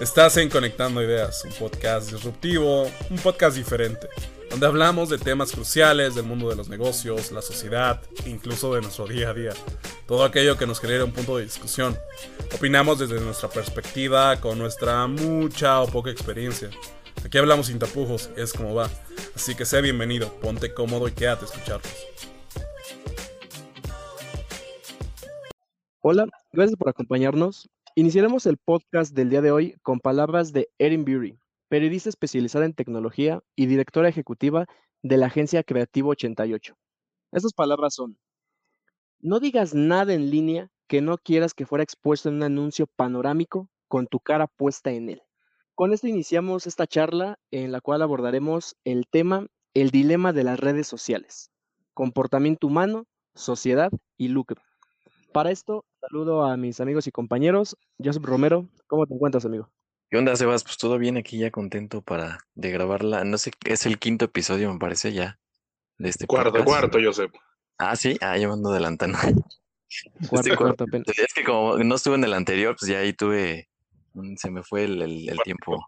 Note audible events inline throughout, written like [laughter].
Estás en Conectando Ideas, un podcast disruptivo, un podcast diferente, donde hablamos de temas cruciales del mundo de los negocios, la sociedad, incluso de nuestro día a día. Todo aquello que nos genera un punto de discusión. Opinamos desde nuestra perspectiva, con nuestra mucha o poca experiencia. Aquí hablamos sin tapujos, es como va. Así que sea bienvenido, ponte cómodo y quédate a escucharnos. Hola, gracias por acompañarnos. Iniciaremos el podcast del día de hoy con palabras de Erin Bury, periodista especializada en tecnología y directora ejecutiva de la agencia Creativo 88. Estas palabras son, no digas nada en línea que no quieras que fuera expuesto en un anuncio panorámico con tu cara puesta en él. Con esto iniciamos esta charla en la cual abordaremos el tema El dilema de las redes sociales, comportamiento humano, sociedad y lucro. Para esto, saludo a mis amigos y compañeros. Joseph Romero, ¿cómo te encuentras, amigo? ¿Qué onda, Sebas? Pues todo bien aquí, ya contento para de grabarla. No sé, es el quinto episodio, me parece ya. De este cuarto, podcast. cuarto, Joseph. Ah, sí, ah, yo ando adelantando. [laughs] Cuarto, Este cuarto apenas. Es que como no estuve en el anterior, pues ya ahí tuve, se me fue el, el- el tiempo.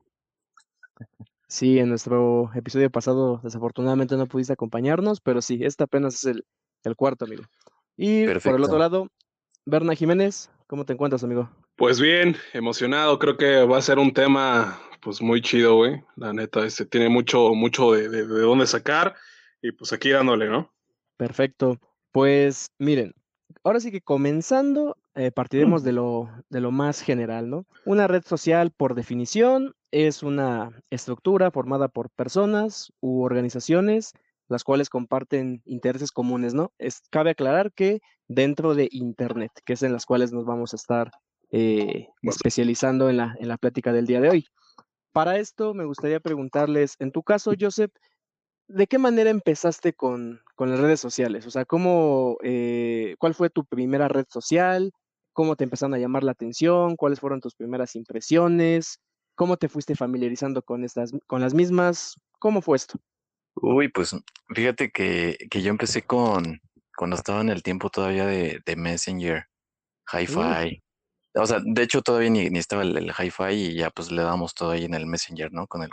Sí, en nuestro episodio pasado desafortunadamente no pudiste acompañarnos, pero sí, este apenas es el, el cuarto, amigo. Y por el otro lado, Berna Jiménez, ¿cómo te encuentras, amigo? Pues bien, emocionado. Creo que va a ser un tema, pues muy chido, güey. La neta, este tiene mucho, mucho de, de, de dónde sacar. Y pues aquí dándole, ¿no? Perfecto. Pues miren, ahora sí que comenzando, eh, partiremos de lo, de lo más general, ¿no? Una red social, por definición, es una estructura formada por personas u organizaciones, las cuales comparten intereses comunes, ¿no? Es, cabe aclarar que dentro de Internet, que es en las cuales nos vamos a estar eh, especializando en la, en la plática del día de hoy. Para esto, me gustaría preguntarles, en tu caso, Joseph, ¿De qué manera empezaste con, con las redes sociales? O sea, ¿cómo, eh, ¿cuál fue tu primera red social? ¿Cómo te empezaron a llamar la atención? ¿Cuáles fueron tus primeras impresiones? ¿Cómo te fuiste familiarizando con estas, con las mismas? ¿Cómo fue esto? Uy, pues fíjate que, que yo empecé con, cuando estaba en el tiempo todavía de, de Messenger, Hi-Fi. O sea, de hecho todavía ni, ni estaba el, el Hi-Fi y ya pues le damos todo ahí en el Messenger, ¿no? Con el,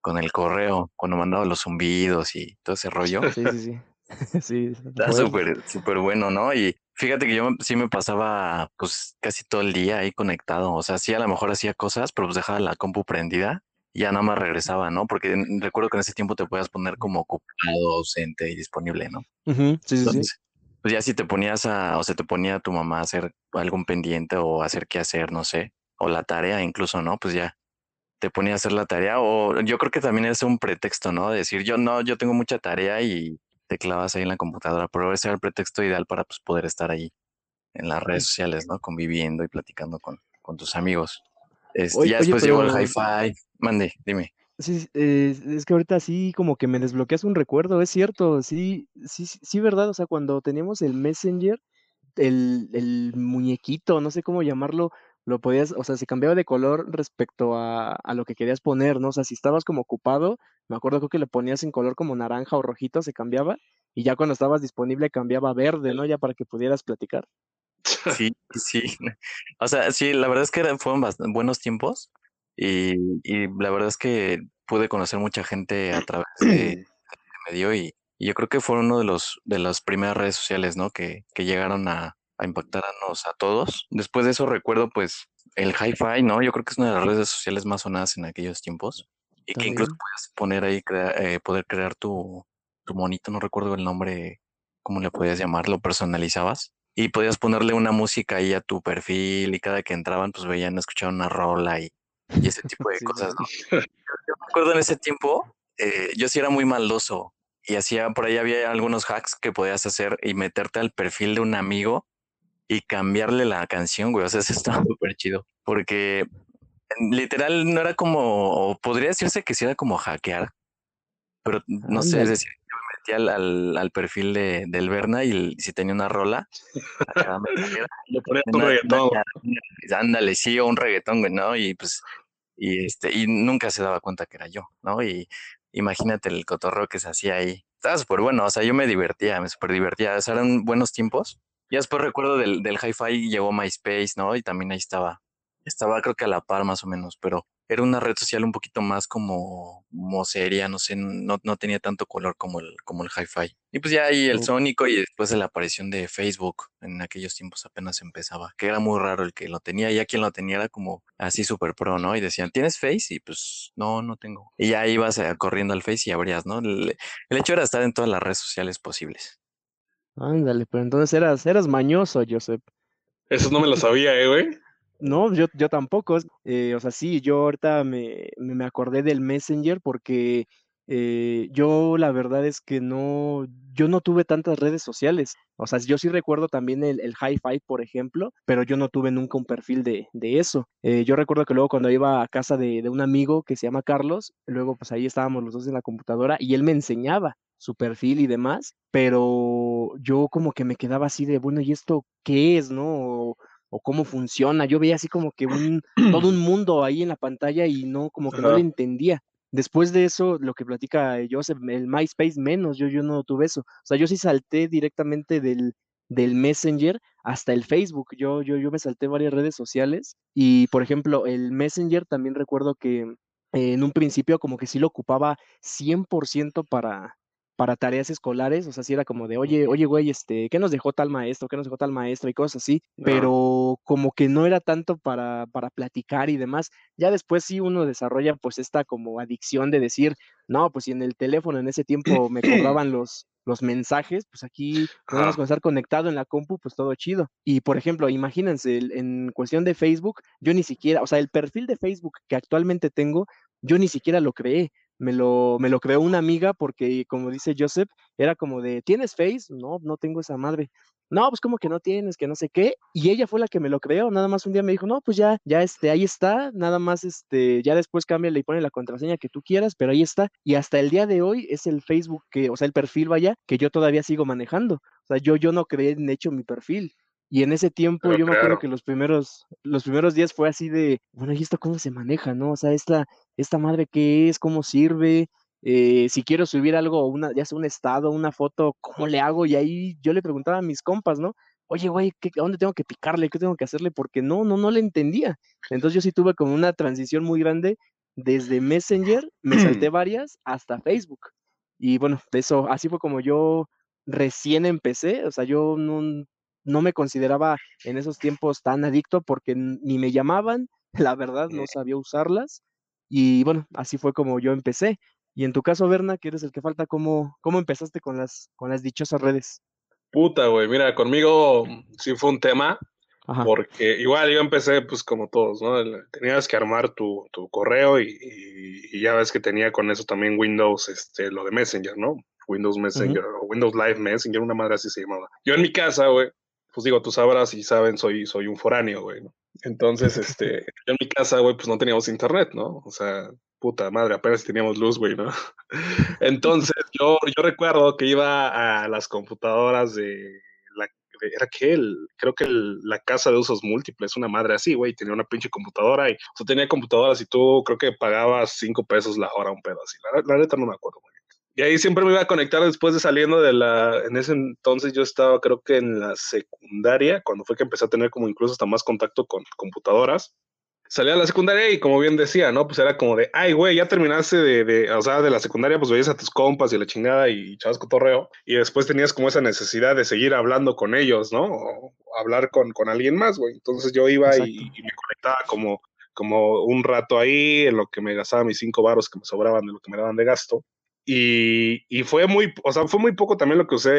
con el correo, cuando mandaba los zumbidos y todo ese rollo. Sí, sí, sí. [laughs] sí, Está recuerdo. súper, súper bueno, ¿no? Y fíjate que yo sí me pasaba pues casi todo el día ahí conectado. O sea, sí a lo mejor hacía cosas, pero pues dejaba la compu prendida ya nada más regresaba, ¿no? Porque recuerdo que en ese tiempo te podías poner como ocupado, ausente y disponible, ¿no? Sí, sí, sí. Entonces, pues ya si te ponías a, o se te ponía tu mamá a hacer algún pendiente o a hacer qué hacer, no sé, o la tarea incluso, ¿no? Pues ya te ponía a hacer la tarea o yo creo que también es un pretexto, ¿no? Decir, yo no, yo tengo mucha tarea y te clavas ahí en la computadora, pero ese era el pretexto ideal para pues, poder estar ahí en las redes sociales, ¿no? Conviviendo y platicando con, con tus amigos. Este, Oye- ya oye, después llegó el hi-fi. Mande, dime. Sí, eh, es que ahorita sí como que me desbloqueas un recuerdo, es cierto, sí, sí, sí, sí, verdad, o sea, cuando teníamos el Messenger, el, el muñequito, no sé cómo llamarlo, lo podías, o sea, se cambiaba de color respecto a, a lo que querías poner, ¿no? O sea, si estabas como ocupado, me acuerdo creo que le ponías en color como naranja o rojito, se cambiaba, y ya cuando estabas disponible cambiaba a verde, ¿no? Ya para que pudieras platicar. [laughs] Sí, sí. O sea, sí, la verdad es que fueron buenos tiempos y, y la verdad es que pude conocer mucha gente a través de este [clears throat] medio y, y yo creo que fueron uno de los de las primeras redes sociales, ¿no? Que, que llegaron a, a impactarnos a todos. Después de eso recuerdo pues el hi-fi, ¿no? Yo creo que es una de las redes sociales más sonadas en aquellos tiempos y que incluso puedes poner ahí, crea- eh, poder crear tu, tu monito, no recuerdo el nombre, cómo le podías llamar, lo personalizabas y podías ponerle una música ahí a tu perfil y cada que entraban pues veían, escuchaban una rola y, y ese tipo de Sí, cosas. ¿no? Yo me acuerdo en ese tiempo, eh, yo sí era muy maldoso y hacía, por ahí había algunos hacks que podías hacer y meterte al perfil de un amigo y cambiarle la canción, güey, o sea, [laughs] eso estaba súper chido, porque en- literal no era como, o podría decirse que sí era como hackear, pero no sé, es decir, al, al, al perfil de, del Berna y el- si tenía una rola, acá me saliera [laughs] Le ponías un reggaetón. ándale, sí, o un reggaetón, güey, ¿no? Y pues, y este, y nunca se daba cuenta que era yo, ¿no? Y imagínate el cotorreo que se hacía ahí. Estaba súper bueno, o sea, yo me divertía, me súper divertía, o sea, eran buenos tiempos. Y después recuerdo del, del hi-fi llegó MySpace, ¿no? Y también ahí estaba, estaba creo que a la par más o menos, pero era una red social un poquito más como, como seria, no sé, no, no tenía tanto color como el, como el hi-fi. Y pues ya ahí el. Sónico y después de la aparición de Facebook, en aquellos tiempos apenas empezaba, que era muy raro el que lo tenía, ya quien lo tenía era como así super pro, ¿no? Y decían, ¿tienes Face? Y pues no, no tengo. Y ya ibas eh, corriendo al Face y abrías, ¿no? El, el hecho era estar en todas las redes sociales posibles. Ándale, pero entonces eras, eras mañoso, Joseph. Eso no me lo sabía, eh, güey. No, yo, yo tampoco. eh, o sea, sí, yo ahorita me, me acordé del Messenger porque eh, yo la verdad es que no, yo no tuve tantas redes sociales. O sea, yo sí recuerdo también el, el Hi-Fi, por ejemplo, pero yo no tuve nunca un perfil de, de eso. Eh, yo recuerdo que luego cuando iba a casa de, de un amigo que se llama Carlos, luego pues ahí estábamos los dos en la computadora y él me enseñaba su perfil y demás, pero yo como que me quedaba así de, bueno, ¿y esto qué es, no? O cómo funciona. Yo veía así como que un, todo un [clears throat] mundo ahí en la pantalla y no, como que no le entendía. Después de eso, lo que platica Joseph, el MySpace menos, yo, yo no tuve eso. O sea, yo sí salté directamente del, del Messenger hasta el Facebook. Yo, yo, yo me salté varias redes sociales y, por ejemplo, el Messenger también recuerdo que eh, en un principio como que sí lo ocupaba 100% para, para tareas escolares, o sea, sí era como de, oye, oye, güey, este, ¿qué nos dejó tal maestro? ¿Qué nos dejó tal maestro? Y cosas así, pero como que no era tanto para, para platicar y demás. Ya después sí uno desarrolla pues esta como adicción de decir, no, pues si en el teléfono en ese tiempo me [clears throat] cobraban los, los mensajes, pues aquí con estar conectado en la compu, pues todo chido. Y por ejemplo, imagínense, en cuestión de Facebook, yo ni siquiera, o sea, el perfil de Facebook que actualmente tengo, yo ni siquiera lo creé. Me lo, me lo creó una amiga porque, como dice Joseph, era como de, ¿tienes Face? No, no tengo esa madre. No, pues como que no tienes, que no sé qué. Y ella fue la que me lo creó. Nada más un día me dijo, no, pues ya, ya este, ahí está. Nada más este, ya después cámbiale y pone la contraseña que tú quieras, pero ahí está. Y hasta el día de hoy es el Facebook que, o sea, el perfil vaya, que yo todavía sigo manejando. O sea, yo, yo no creé en hecho mi perfil. Y en ese tiempo Pero yo me acuerdo que los primeros, los primeros días fue así de, bueno, ¿y esto cómo se maneja, no? O sea, esta, esta madre qué es, cómo sirve, eh, si quiero subir algo, una, ya sea un estado, una foto, ¿cómo le hago? Y ahí yo le preguntaba a mis compas, ¿no? Oye, güey, ¿qué- ¿a dónde tengo que picarle? ¿Qué tengo que hacerle? Porque no, no, no le entendía. Entonces yo sí tuve como una transición muy grande desde Messenger, me salté varias, hasta Facebook. Y bueno, eso, así fue como yo recién empecé, o sea, yo no, no me consideraba en esos tiempos tan adicto porque ni me llamaban, [laughs] la verdad, no sabía usarlas. Y bueno, así fue como yo empecé. Y en tu caso, Berna, que eres el que falta, ¿cómo, cómo empezaste con las, con las dichosas redes? Puta, güey. Mira, conmigo sí fue un tema, Ajá. porque igual yo empecé, pues como todos, ¿no? Tenías que armar tu, tu correo y, y- y ya ves que tenía con eso también Windows, este, lo de Messenger, ¿no? Windows Messenger o Windows Live Messenger, una madre así se llamaba. Yo en mi casa, güey, pues digo, tú sabrás y saben, soy, soy un foráneo, güey, ¿no? Entonces, [laughs] este, yo en mi casa, güey, pues no teníamos internet, ¿no? O sea, puta madre, apenas teníamos luz, güey, ¿no? [laughs] Entonces, yo, yo recuerdo que iba a las computadoras de la, era que el, creo que el- la casa de usos múltiples, una madre así, güey, tenía una pinche computadora y, o sea, tenía computadoras y tú creo que pagabas cinco pesos la hora, un pedo así. La, la neta no me acuerdo bien. Y ahí siempre me iba a conectar después de saliendo de la, en ese entonces yo estaba creo que en la secundaria, cuando fue que empecé a tener como incluso hasta más contacto con computadoras salía a la secundaria y como bien decía, ¿no? Pues era como de, ay, güey, ya terminaste de, de, o sea, de la secundaria, pues veías a tus compas y la chingada y chavas cotorreo, y después tenías como esa necesidad de seguir hablando con ellos, ¿no? O hablar con, con alguien más, güey. Entonces yo iba y, me conectaba como, como un rato ahí, en lo que me gastaba mis cinco varos que me sobraban de lo que me daban de gasto. Y, y fue muy, o sea, fue muy poco también lo que usé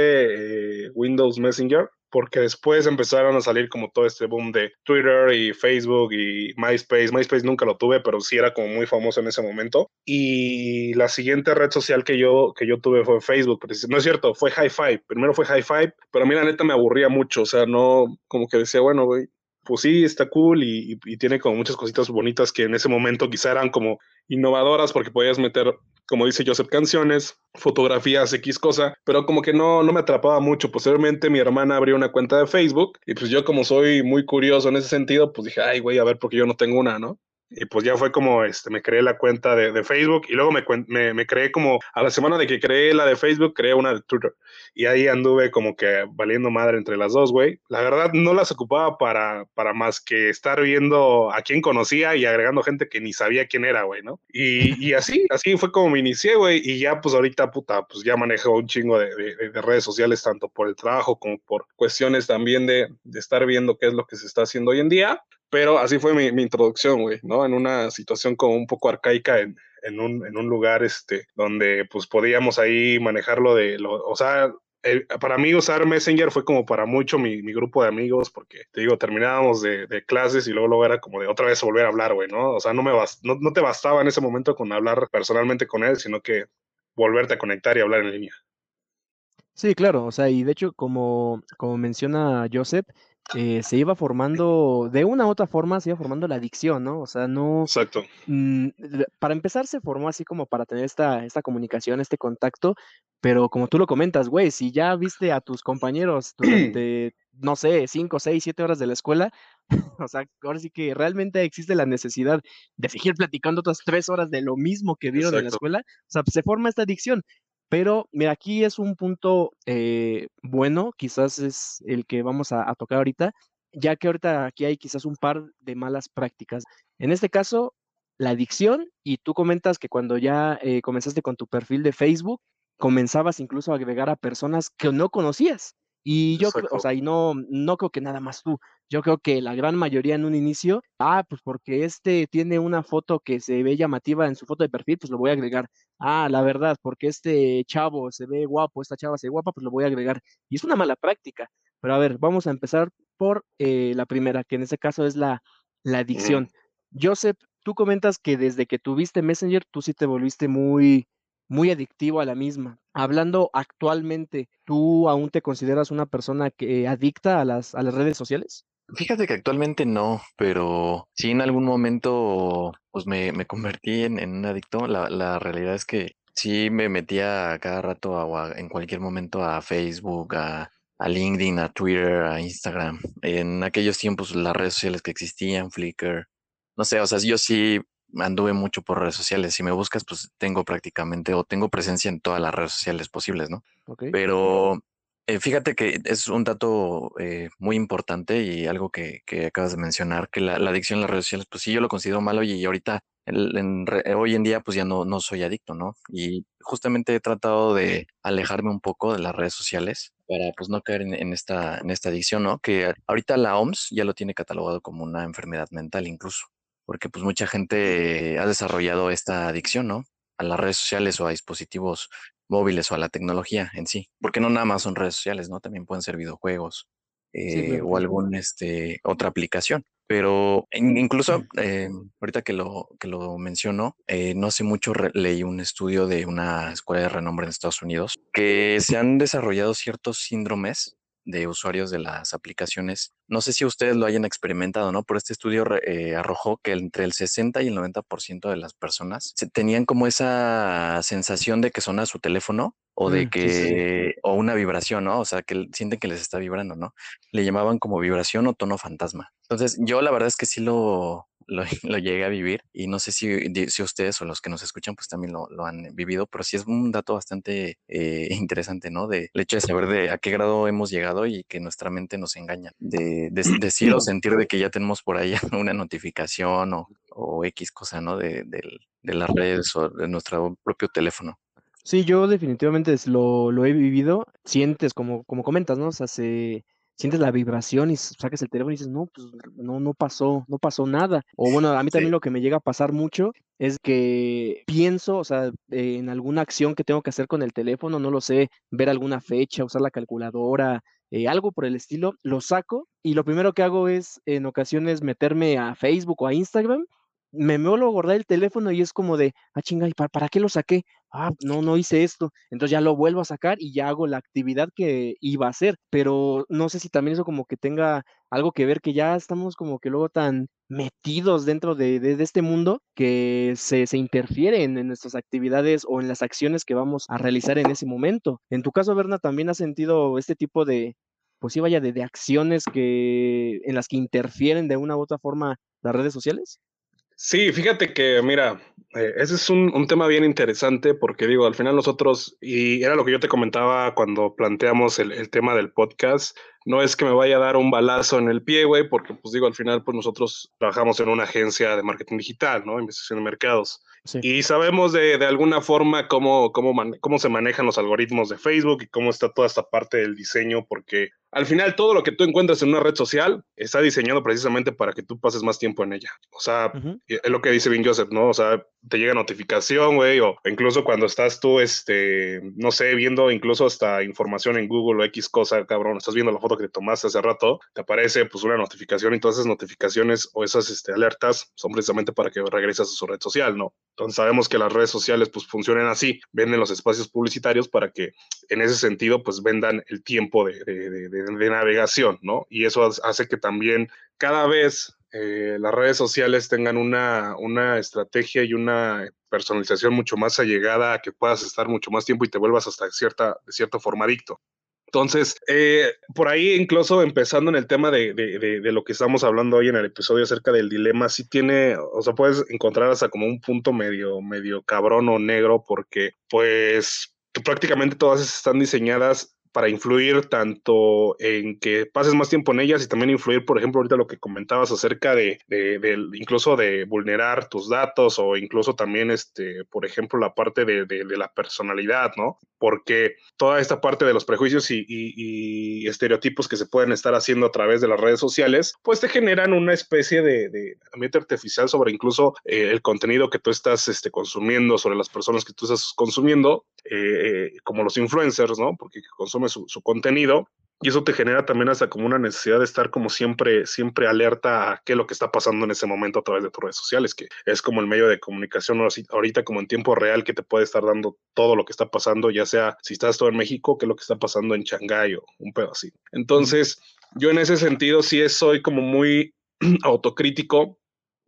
eh, Windows Messenger, porque después empezaron a salir como todo este boom de Twitter y Facebook y MySpace. MySpace nunca lo tuve, pero sí era como muy famoso en ese momento. Y la siguiente red social que yo, que yo tuve fue Facebook. pero No es cierto, fue Hi-Fi. Primero fue Hi-Fi, pero a mí la neta me aburría mucho. O sea, no, como que decía, bueno, güey, pues sí, está cool y, tiene como muchas cositas bonitas que en ese momento quizá eran como innovadoras porque podías meter como dice Joseph, canciones, fotografías, X cosa, pero como que no, no me atrapaba mucho. Posteriormente mi hermana abrió una cuenta de Facebook y pues yo como soy muy curioso en ese sentido, pues dije, ay, güey, a ver, porque yo no tengo una, ¿no? Y pues ya fue como, este, me creé la cuenta de, de Facebook y luego me, me, me, creé como, a la semana de que creé la de Facebook, creé una de Twitter. Y ahí anduve como que valiendo madre entre las dos, güey. La verdad no las ocupaba para, para más que estar viendo a quién conocía y agregando gente que ni sabía quién era, güey, ¿no? Y, y, así, así fue como me inicié, güey. Y ya pues ahorita, puta, pues ya manejo un chingo de, de, de redes sociales, tanto por el trabajo como por cuestiones también de, de estar viendo qué es lo que se está haciendo hoy en día. Pero así fue mi, mi introducción, güey, ¿no? En una situación como un poco arcaica en, en, un, en un lugar este, donde pues podíamos ahí manejarlo de, lo, o sea, el, para mí usar Messenger fue como para mucho mi, mi grupo de amigos, porque te digo, terminábamos de, clases y luego, luego era como de otra vez volver a hablar, güey, ¿no? O sea, no, me no, no te bastaba en ese momento con hablar personalmente con él, sino que volverte a conectar y hablar en línea. Sí, claro, o sea, y de hecho, como, como menciona Joseph, eh, se iba formando, de una u otra forma, se iba formando la adicción, ¿no? O sea, no... Exacto. Mmm, para empezar, se formó así como para tener esta, esta comunicación, este contacto, pero como tú lo comentas, güey, si ya viste a tus compañeros durante, [clears throat] no sé, cinco, seis, siete horas de la escuela, [laughs] o sea, ahora sí que realmente existe la necesidad de seguir platicando otras tres horas de lo mismo que vieron Exacto. en la escuela, o sea, se forma esta adicción. Pero mira, aquí es un punto eh, bueno, quizás es el que vamos a, a, tocar ahorita, ya que ahorita aquí hay quizás un par de malas prácticas. En este caso, la adicción, y tú comentas que cuando ya eh, comenzaste con tu perfil de Facebook, comenzabas incluso a agregar a personas que no conocías. Y yo, creo, o sea, y no, no creo que nada más tú. Yo creo que la gran mayoría en un inicio, ah, pues porque este tiene una foto que se ve llamativa en su foto de perfil, pues lo voy a agregar. Ah, la verdad, porque este chavo se ve guapo, esta chava se ve guapa, pues lo voy a agregar. Y es una mala práctica. Pero a ver, vamos a empezar por eh, la primera, que en este caso es la, la adicción. Joseph, tú comentas que desde que tuviste Messenger, tú sí te volviste muy, muy adictivo a la misma. Hablando actualmente, ¿tú aún te consideras una persona que adicta a las, a las redes sociales? Fíjate que actualmente no, pero sí en algún momento pues me, me convertí en, en, un adicto. La, la, realidad es que sí me metía cada rato a, en cualquier momento a Facebook, a, a LinkedIn, a Twitter, a Instagram. En aquellos tiempos las redes sociales que existían, Flickr, no sé, o sea, yo sí anduve mucho por redes sociales. Si me buscas, pues tengo prácticamente o tengo presencia en todas las redes sociales posibles, ¿no? Okay. Pero eh, fíjate que es un dato eh, muy importante y algo que, acabas de mencionar, que la, adicción a las redes sociales, pues sí, yo lo considero malo y, ahorita, en, hoy en día, pues ya no, no soy adicto, ¿no? Y justamente he tratado de alejarme un poco de las redes sociales para pues no caer en, en, esta, en esta adicción, ¿no? Que ahorita la OMS ya lo tiene catalogado como una enfermedad mental incluso porque pues mucha gente ha desarrollado esta adicción, ¿no? A las redes sociales o a dispositivos móviles o a la tecnología en sí, porque no nada más son redes sociales, ¿no? También pueden ser videojuegos eh, sí, claro. o algún este otra aplicación. Pero incluso eh, ahorita que lo que lo menciono, eh, no hace mucho leí un estudio de una escuela de renombre en Estados Unidos que se han desarrollado ciertos síndromes de usuarios de las aplicaciones. No sé si ustedes lo hayan experimentado, ¿no? Pero este estudio eh, arrojó que entre el 60 y el 90% de las personas tenían como esa sensación de que suena su teléfono o de que, sí, sí. o una vibración, ¿no? O sea, que sienten que les está vibrando, ¿no? Le llamaban como vibración o tono fantasma. Entonces, yo la verdad es que sí lo, lo, [laughs] lo, llegué a vivir y no sé si, si ustedes o los que nos escuchan pues también lo, lo han vivido, pero sí es un dato bastante eh, [laughs] interesante, ¿no? De el hecho de saber de a qué grado hemos llegado y que nuestra mente nos engaña, de, de decir o [clears throat] sentir de que ya tenemos por ahí [laughs] una notificación o, o X cosa, ¿no? De, de, de las redes o de nuestro propio teléfono. Sí, yo definitivamente lo, lo he vivido. Sientes, como, como comentas, ¿no? O sea, se, sientes la vibración y sacas el teléfono y dices, no, pues no, no pasó, no pasó nada. O bueno, a mí también sí. lo que me llega a pasar mucho es que pienso, o sea, en alguna acción que tengo que hacer con el teléfono, no lo sé, ver alguna fecha, usar la calculadora, eh, algo por el estilo, lo saco y lo primero que hago es en ocasiones meterme a Facebook o a Instagram me vuelvo a guardar el teléfono y es como de, ah, chinga, ¿y para, para, qué lo saqué? Ah, no, no hice esto. Entonces ya lo vuelvo a sacar y ya hago la actividad que iba a hacer. Pero no sé si también eso como que tenga algo que ver, que ya estamos como que luego tan metidos dentro de, de, este mundo que se, se interfieren en nuestras actividades o en las acciones que vamos a realizar en ese momento. En tu caso, Berna, ¿también has sentido este tipo de, pues sí, vaya, de, de acciones que, en las que interfieren de una u otra forma las redes sociales? Sí, fíjate que, mira, eh, ese es un, un, tema bien interesante porque digo, al final nosotros, y era lo que yo te comentaba cuando planteamos el, el, tema del podcast, no es que me vaya a dar un balazo en el pie, güey, porque pues digo, al final pues nosotros trabajamos en una agencia de marketing digital, ¿no? Investigación de mercados. Sí. Y sabemos de, de, alguna forma cómo, cómo, cómo se manejan los algoritmos de Facebook y cómo está toda esta parte del diseño, porque al final todo lo que tú encuentras en una red social está diseñado precisamente para que tú pases más tiempo en ella. O sea, uh -huh. es lo que dice Vin Joseph, ¿no? O sea, te llega notificación, güey, o incluso cuando estás tú, este, no sé, viendo incluso hasta información en Google o X cosa, cabrón, estás viendo la foto que te tomaste hace rato, te aparece pues una notificación y todas esas notificaciones o esas este, alertas son precisamente para que regreses a su red social, ¿no? Entonces sabemos que las redes sociales pues funcionan así, venden los espacios publicitarios para que en ese sentido pues vendan el tiempo de, de, de, de navegación, ¿no? Y eso hace que también cada vez eh, las redes sociales tengan una, una estrategia y una personalización mucho más allegada a que puedas estar mucho más tiempo y te vuelvas hasta cierta, de forma adicto. Entonces, eh, por ahí incluso empezando en el tema de, de, lo que estamos hablando hoy en el episodio acerca del dilema, sí tiene, o sea, puedes encontrar hasta como un punto medio, medio cabrón o negro porque pues prácticamente todas están diseñadas para influir tanto en que pases más tiempo en ellas y también influir, por ejemplo, ahorita lo que comentabas acerca de, incluso de vulnerar tus datos o incluso también, este, por ejemplo, la parte de, la personalidad, ¿no? Porque toda esta parte de los prejuicios y, estereotipos que se pueden estar haciendo a través de las redes sociales, pues te generan una especie de, ambiente artificial sobre incluso eh, el contenido que tú estás este, consumiendo, sobre las personas que tú estás consumiendo, eh, como los influencers, ¿no? Porque consumen su, contenido y eso te genera también hasta como una necesidad de estar como siempre, siempre alerta a qué es lo que está pasando en ese momento a través de tus redes sociales, que es como el medio de comunicación ahorita como en tiempo real que te puede estar dando todo lo que está pasando, ya sea si estás todo en México, qué es lo que está pasando en Shanghái o un pedo así. Entonces, yo en ese sentido sí soy como muy [clears throat] autocrítico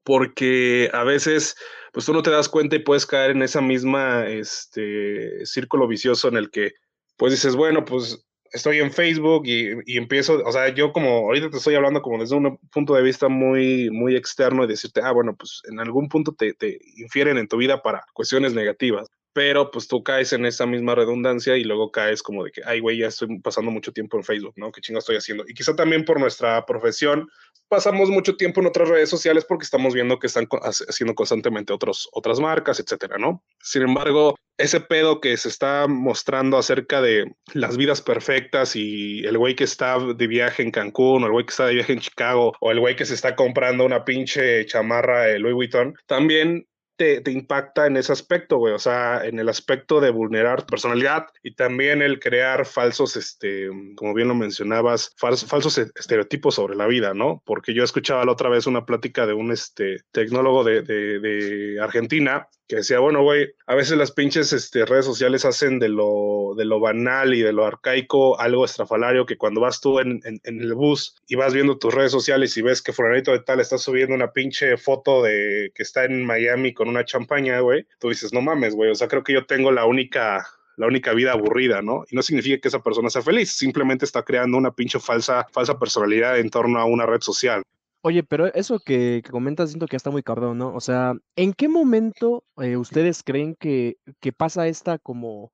porque a veces pues tú no te das cuenta y puedes caer en esa misma este círculo vicioso en el que pues dices, bueno, pues estoy en Facebook y, y, empiezo, o sea, yo como ahorita te estoy hablando como desde un punto de vista muy, muy externo y decirte, ah, bueno, pues en algún punto te, te infieren en tu vida para cuestiones negativas pero pues tú caes en esa misma redundancia y luego caes como de que, ay, güey, ya estoy pasando mucho tiempo en Facebook, ¿no? ¿Qué chingo estoy haciendo? Y quizá también por nuestra profesión pasamos mucho tiempo en otras redes sociales porque estamos viendo que están haciendo constantemente otros, otras marcas, etcétera, ¿no? Sin embargo, ese pedo que se está mostrando acerca de las vidas perfectas y el güey que está de viaje en Cancún o el güey que está de viaje en Chicago o el güey que se está comprando una pinche chamarra de Louis Vuitton, también te, te, impacta en ese aspecto, güey, o sea, en el aspecto de vulnerar tu personalidad y también el crear falsos, este, como bien lo mencionabas, falsos, falsos estereotipos sobre la vida, ¿no? Porque yo escuchaba la otra vez una plática de un este, tecnólogo de, de, de Argentina que decía, bueno, güey, a veces las pinches este, redes sociales hacen de lo, de lo banal y de lo arcaico algo estrafalario que cuando vas tú en, en, en, el bus y vas viendo tus redes sociales y ves que fulanito de tal está subiendo una pinche foto de que está en Miami con una champaña, güey, tú dices, no mames, güey, o sea, creo que yo tengo la única la única vida aburrida, ¿no? Y no significa que esa persona sea feliz, simplemente está creando una pinche falsa, falsa personalidad en torno a una red social. Oye, pero eso que, comentas siento que está muy cabrón, ¿no? O sea, ¿en qué momento eh, ustedes creen que, pasa esta como,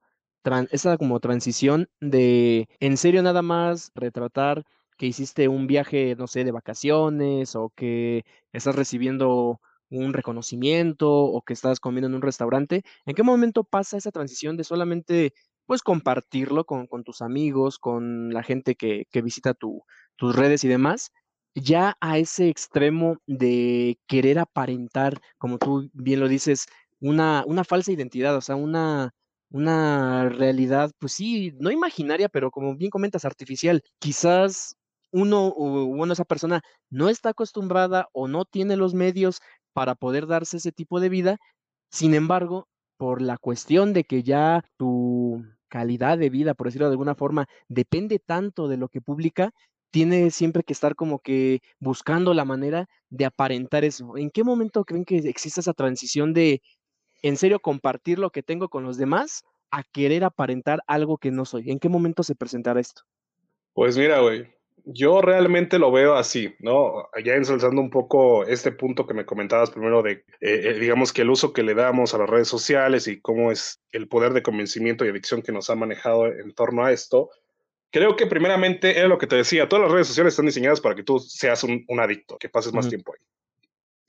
esta como transición de en serio nada más retratar que hiciste un viaje, no sé, de vacaciones o que estás recibiendo un reconocimiento o que estás comiendo en un restaurante? ¿En qué momento pasa esa transición de solamente pues compartirlo con, con tus amigos, con la gente que, que visita tu, tus redes y demás? ya a ese extremo de querer aparentar, como tú bien lo dices, una, una falsa identidad, o sea, una, una realidad, pues sí, no imaginaria, pero como bien comentas, artificial. Quizás uno o bueno, esa persona no está acostumbrada o no tiene los medios para poder darse ese tipo de vida. Sin embargo, por la cuestión de que ya tu calidad de vida, por decirlo de alguna forma, depende tanto de lo que publica, tiene siempre que estar como que buscando la manera de aparentar eso. ¿En qué momento creen que existe esa transición de, en serio, compartir lo que tengo con los demás a querer aparentar algo que no soy? ¿En qué momento se presentará esto? Pues mira, güey, Yo realmente lo veo así, ¿no? Ya ensalzando un poco este punto que me comentabas primero de, eh, eh, digamos que el uso que le damos a las redes sociales y cómo es el poder de convencimiento y adicción que nos ha manejado en torno a esto. Creo que primeramente era lo que te decía, todas las redes sociales están diseñadas para que tú seas un, adicto, que pases más tiempo ahí.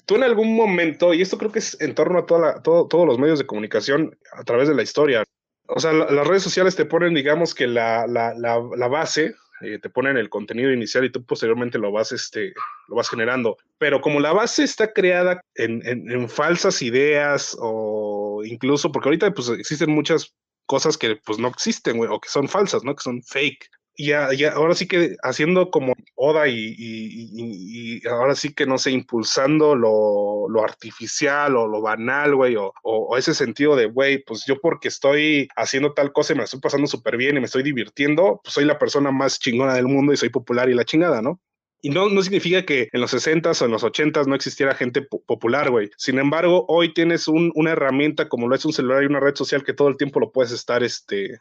Tú en algún momento, y esto creo que es en torno a toda todos los medios de comunicación a través de la historia, o sea, las redes sociales te ponen, digamos que la, la, la base eh, te ponen el contenido inicial y tú posteriormente lo vas, este, lo vas generando. Pero como la base está creada en, en, falsas ideas o incluso, porque ahorita pues existen muchas cosas que pues no existen, o que son falsas, ¿no? Que son fake y, ahora sí que haciendo como Oda y, ahora sí que no sé, impulsando lo, artificial o lo banal, güey, o, ese sentido de, güey, pues yo porque estoy haciendo tal cosa y me estoy pasando súper bien y me estoy divirtiendo, pues soy la persona más chingona del mundo y soy popular y la chingada, ¿no? Y no, no significa que en los 60s o en los 80s no existiera gente popular, güey. Sin embargo, hoy tienes una herramienta como lo es un celular y una red social que todo el tiempo lo puedes estar, este,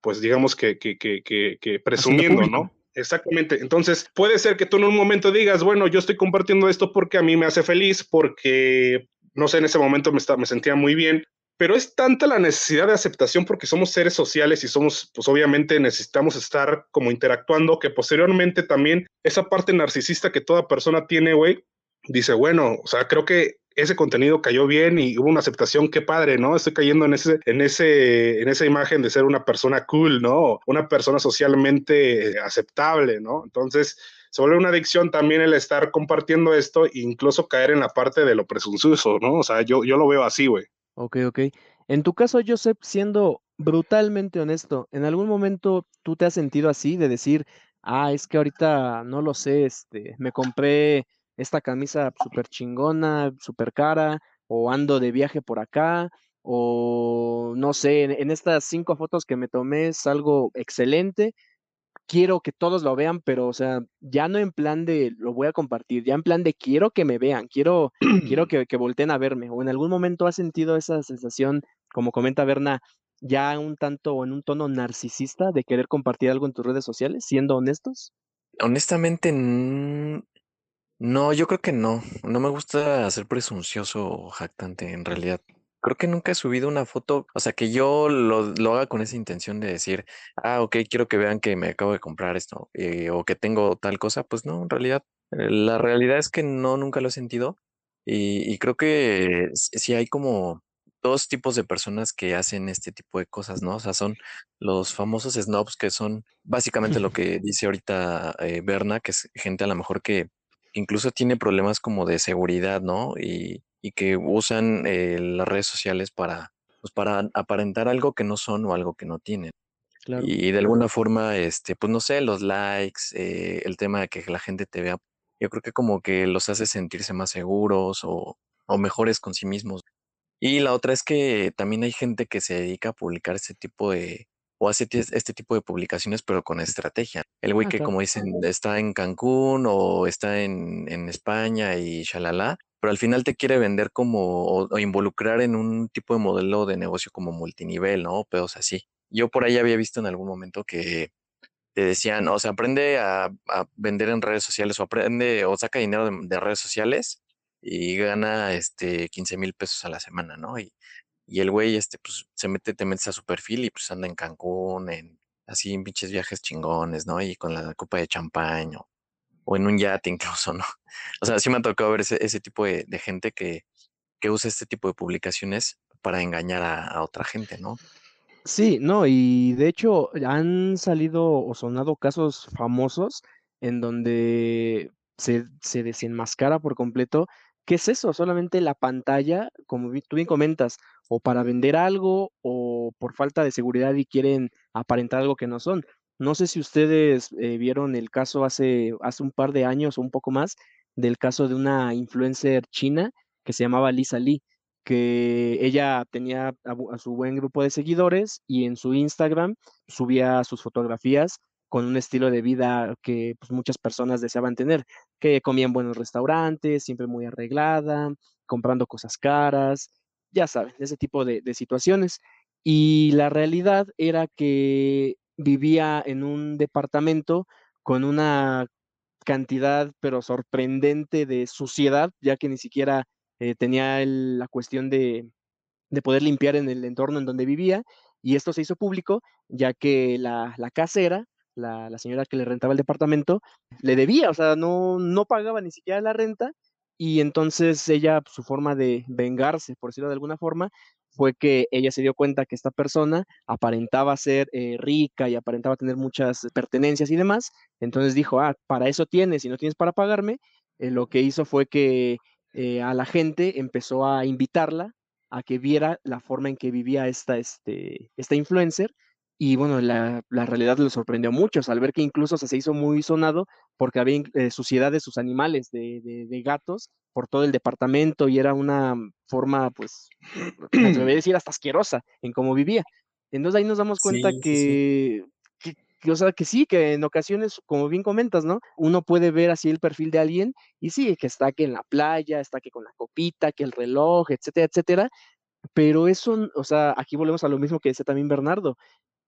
pues digamos que, que, que, que presumiendo, ¿no? Exactamente. Entonces, puede ser que tú en un momento digas, bueno, yo estoy compartiendo esto porque a mí me hace feliz, porque, no sé, en ese momento me, está, me sentía muy bien, pero es tanta la necesidad de aceptación porque somos seres sociales y somos, pues obviamente necesitamos estar como interactuando, que posteriormente también esa parte narcisista que toda persona tiene, güey, dice, bueno, o sea, creo que ese contenido cayó bien y hubo una aceptación, qué padre, ¿no? Estoy cayendo en ese, en ese, en esa imagen de ser una persona cool, ¿no? Una persona socialmente aceptable, ¿no? Entonces, se vuelve una adicción también el estar compartiendo esto e incluso caer en la parte de lo presuncioso, ¿no? O sea, yo, yo lo veo así, güey. Ok, ok. En tu caso, Joseph, siendo brutalmente honesto, ¿en algún momento tú te has sentido así de decir, ah, es que ahorita no lo sé, este, me compré esta camisa súper chingona, súper cara, o ando de viaje por acá, o no sé, en, estas cinco fotos que me tomé es algo excelente, quiero que todos lo vean, pero o sea, ya no en plan de lo voy a compartir, ya en plan de quiero que me vean, quiero, quiero [clears throat] que, que volteen a verme, o en algún momento has sentido esa sensación, como comenta Berna, ya un tanto o en un tono narcisista de querer compartir algo en tus redes sociales, siendo honestos? Honestamente, no, yo creo que no. No me gusta ser presuncioso o jactante en realidad. Creo que nunca he subido una foto, o sea, que yo lo, lo haga con esa intención de decir, ah, ok, quiero que vean que me acabo de comprar esto eh, o que tengo tal cosa. Pues no, en realidad, eh, la realidad es que no, nunca lo he sentido y, y creo que sí hay como dos tipos de personas que hacen este tipo de cosas, ¿no? O sea, son los famosos snobs que son básicamente lo [laughs] que dice ahorita eh, Berna, que es gente a lo mejor que incluso tiene problemas como de seguridad, ¿no? Y, y que usan eh, las redes sociales para, pues para aparentar algo que no son o algo que no tienen. Claro. Y de alguna forma, este, pues no sé, los likes, eh, el tema de que la gente te vea, yo creo que como que los hace sentirse más seguros o, o mejores con sí mismos. Y la otra es que también hay gente que se dedica a publicar este tipo de, o hace este tipo de publicaciones, pero con estrategia. El güey ah, que, como dicen, está en Cancún o está en, en España y shalala, pero al final te quiere vender como o, involucrar en un tipo de modelo de negocio como multinivel, ¿no? Pedos así. Yo por ahí había visto en algún momento que te decían, o sea, aprende a, vender en redes sociales o aprende o saca dinero de, de redes sociales y gana este 15 mil pesos a la semana, ¿no? Y y el güey, este, pues, se mete, te metes a su perfil y pues anda en Cancún, en así en pinches viajes chingones, ¿no? Y con la copa de champán o, en un yate incluso, ¿no? [laughs] O sea, sí me ha tocado ver ese, tipo de, gente que, que, usa este tipo de publicaciones para engañar a, otra gente, ¿no? Sí, no, y de hecho han salido o sonado casos famosos en donde se, se desenmascara por completo ¿Qué es eso? Solamente la pantalla, como tú bien comentas, o para vender algo o por falta de seguridad y quieren aparentar algo que no son. No sé si ustedes eh, vieron el caso hace, hace un par de años o un poco más del caso de una influencer china que se llamaba Lisa Lee, que ella tenía a, a su buen grupo de seguidores y en su Instagram subía sus fotografías con un estilo de vida que pues, muchas personas deseaban tener, que comían buenos restaurantes, siempre muy arreglada, comprando cosas caras, ya saben, ese tipo de, situaciones. Y la realidad era que vivía en un departamento con una cantidad pero sorprendente de suciedad, ya que ni siquiera eh, tenía la cuestión de, de, poder limpiar en el entorno en donde vivía, y esto se hizo público, ya que la, la casera, la, señora que le rentaba el departamento, le debía, o sea, no, no pagaba ni siquiera la renta, y entonces ella, su forma de vengarse, por decirlo de alguna forma, fue que ella se dio cuenta que esta persona aparentaba ser eh, rica y aparentaba tener muchas pertenencias y demás. Entonces dijo, ah, para eso tienes y no tienes para pagarme. Eh, lo que hizo fue que eh, a la gente empezó a invitarla a que viera la forma en que vivía esta, este, esta influencer. Y bueno, la, la realidad le sorprendió mucho al ver que incluso se hizo muy sonado porque había suciedad de sus animales, de, de, de gatos, por todo el departamento y era una forma, pues, me atrevería a decir hasta asquerosa en cómo vivía. Entonces ahí nos damos cuenta que, Que, o sea, que sí, que en ocasiones, como bien comentas, ¿no? Uno puede ver así el perfil de alguien y sí, que está que en la playa, está que con la copita, que el reloj, etcétera, etcétera. Pero eso, o sea, aquí volvemos a lo mismo que decía también Bernardo.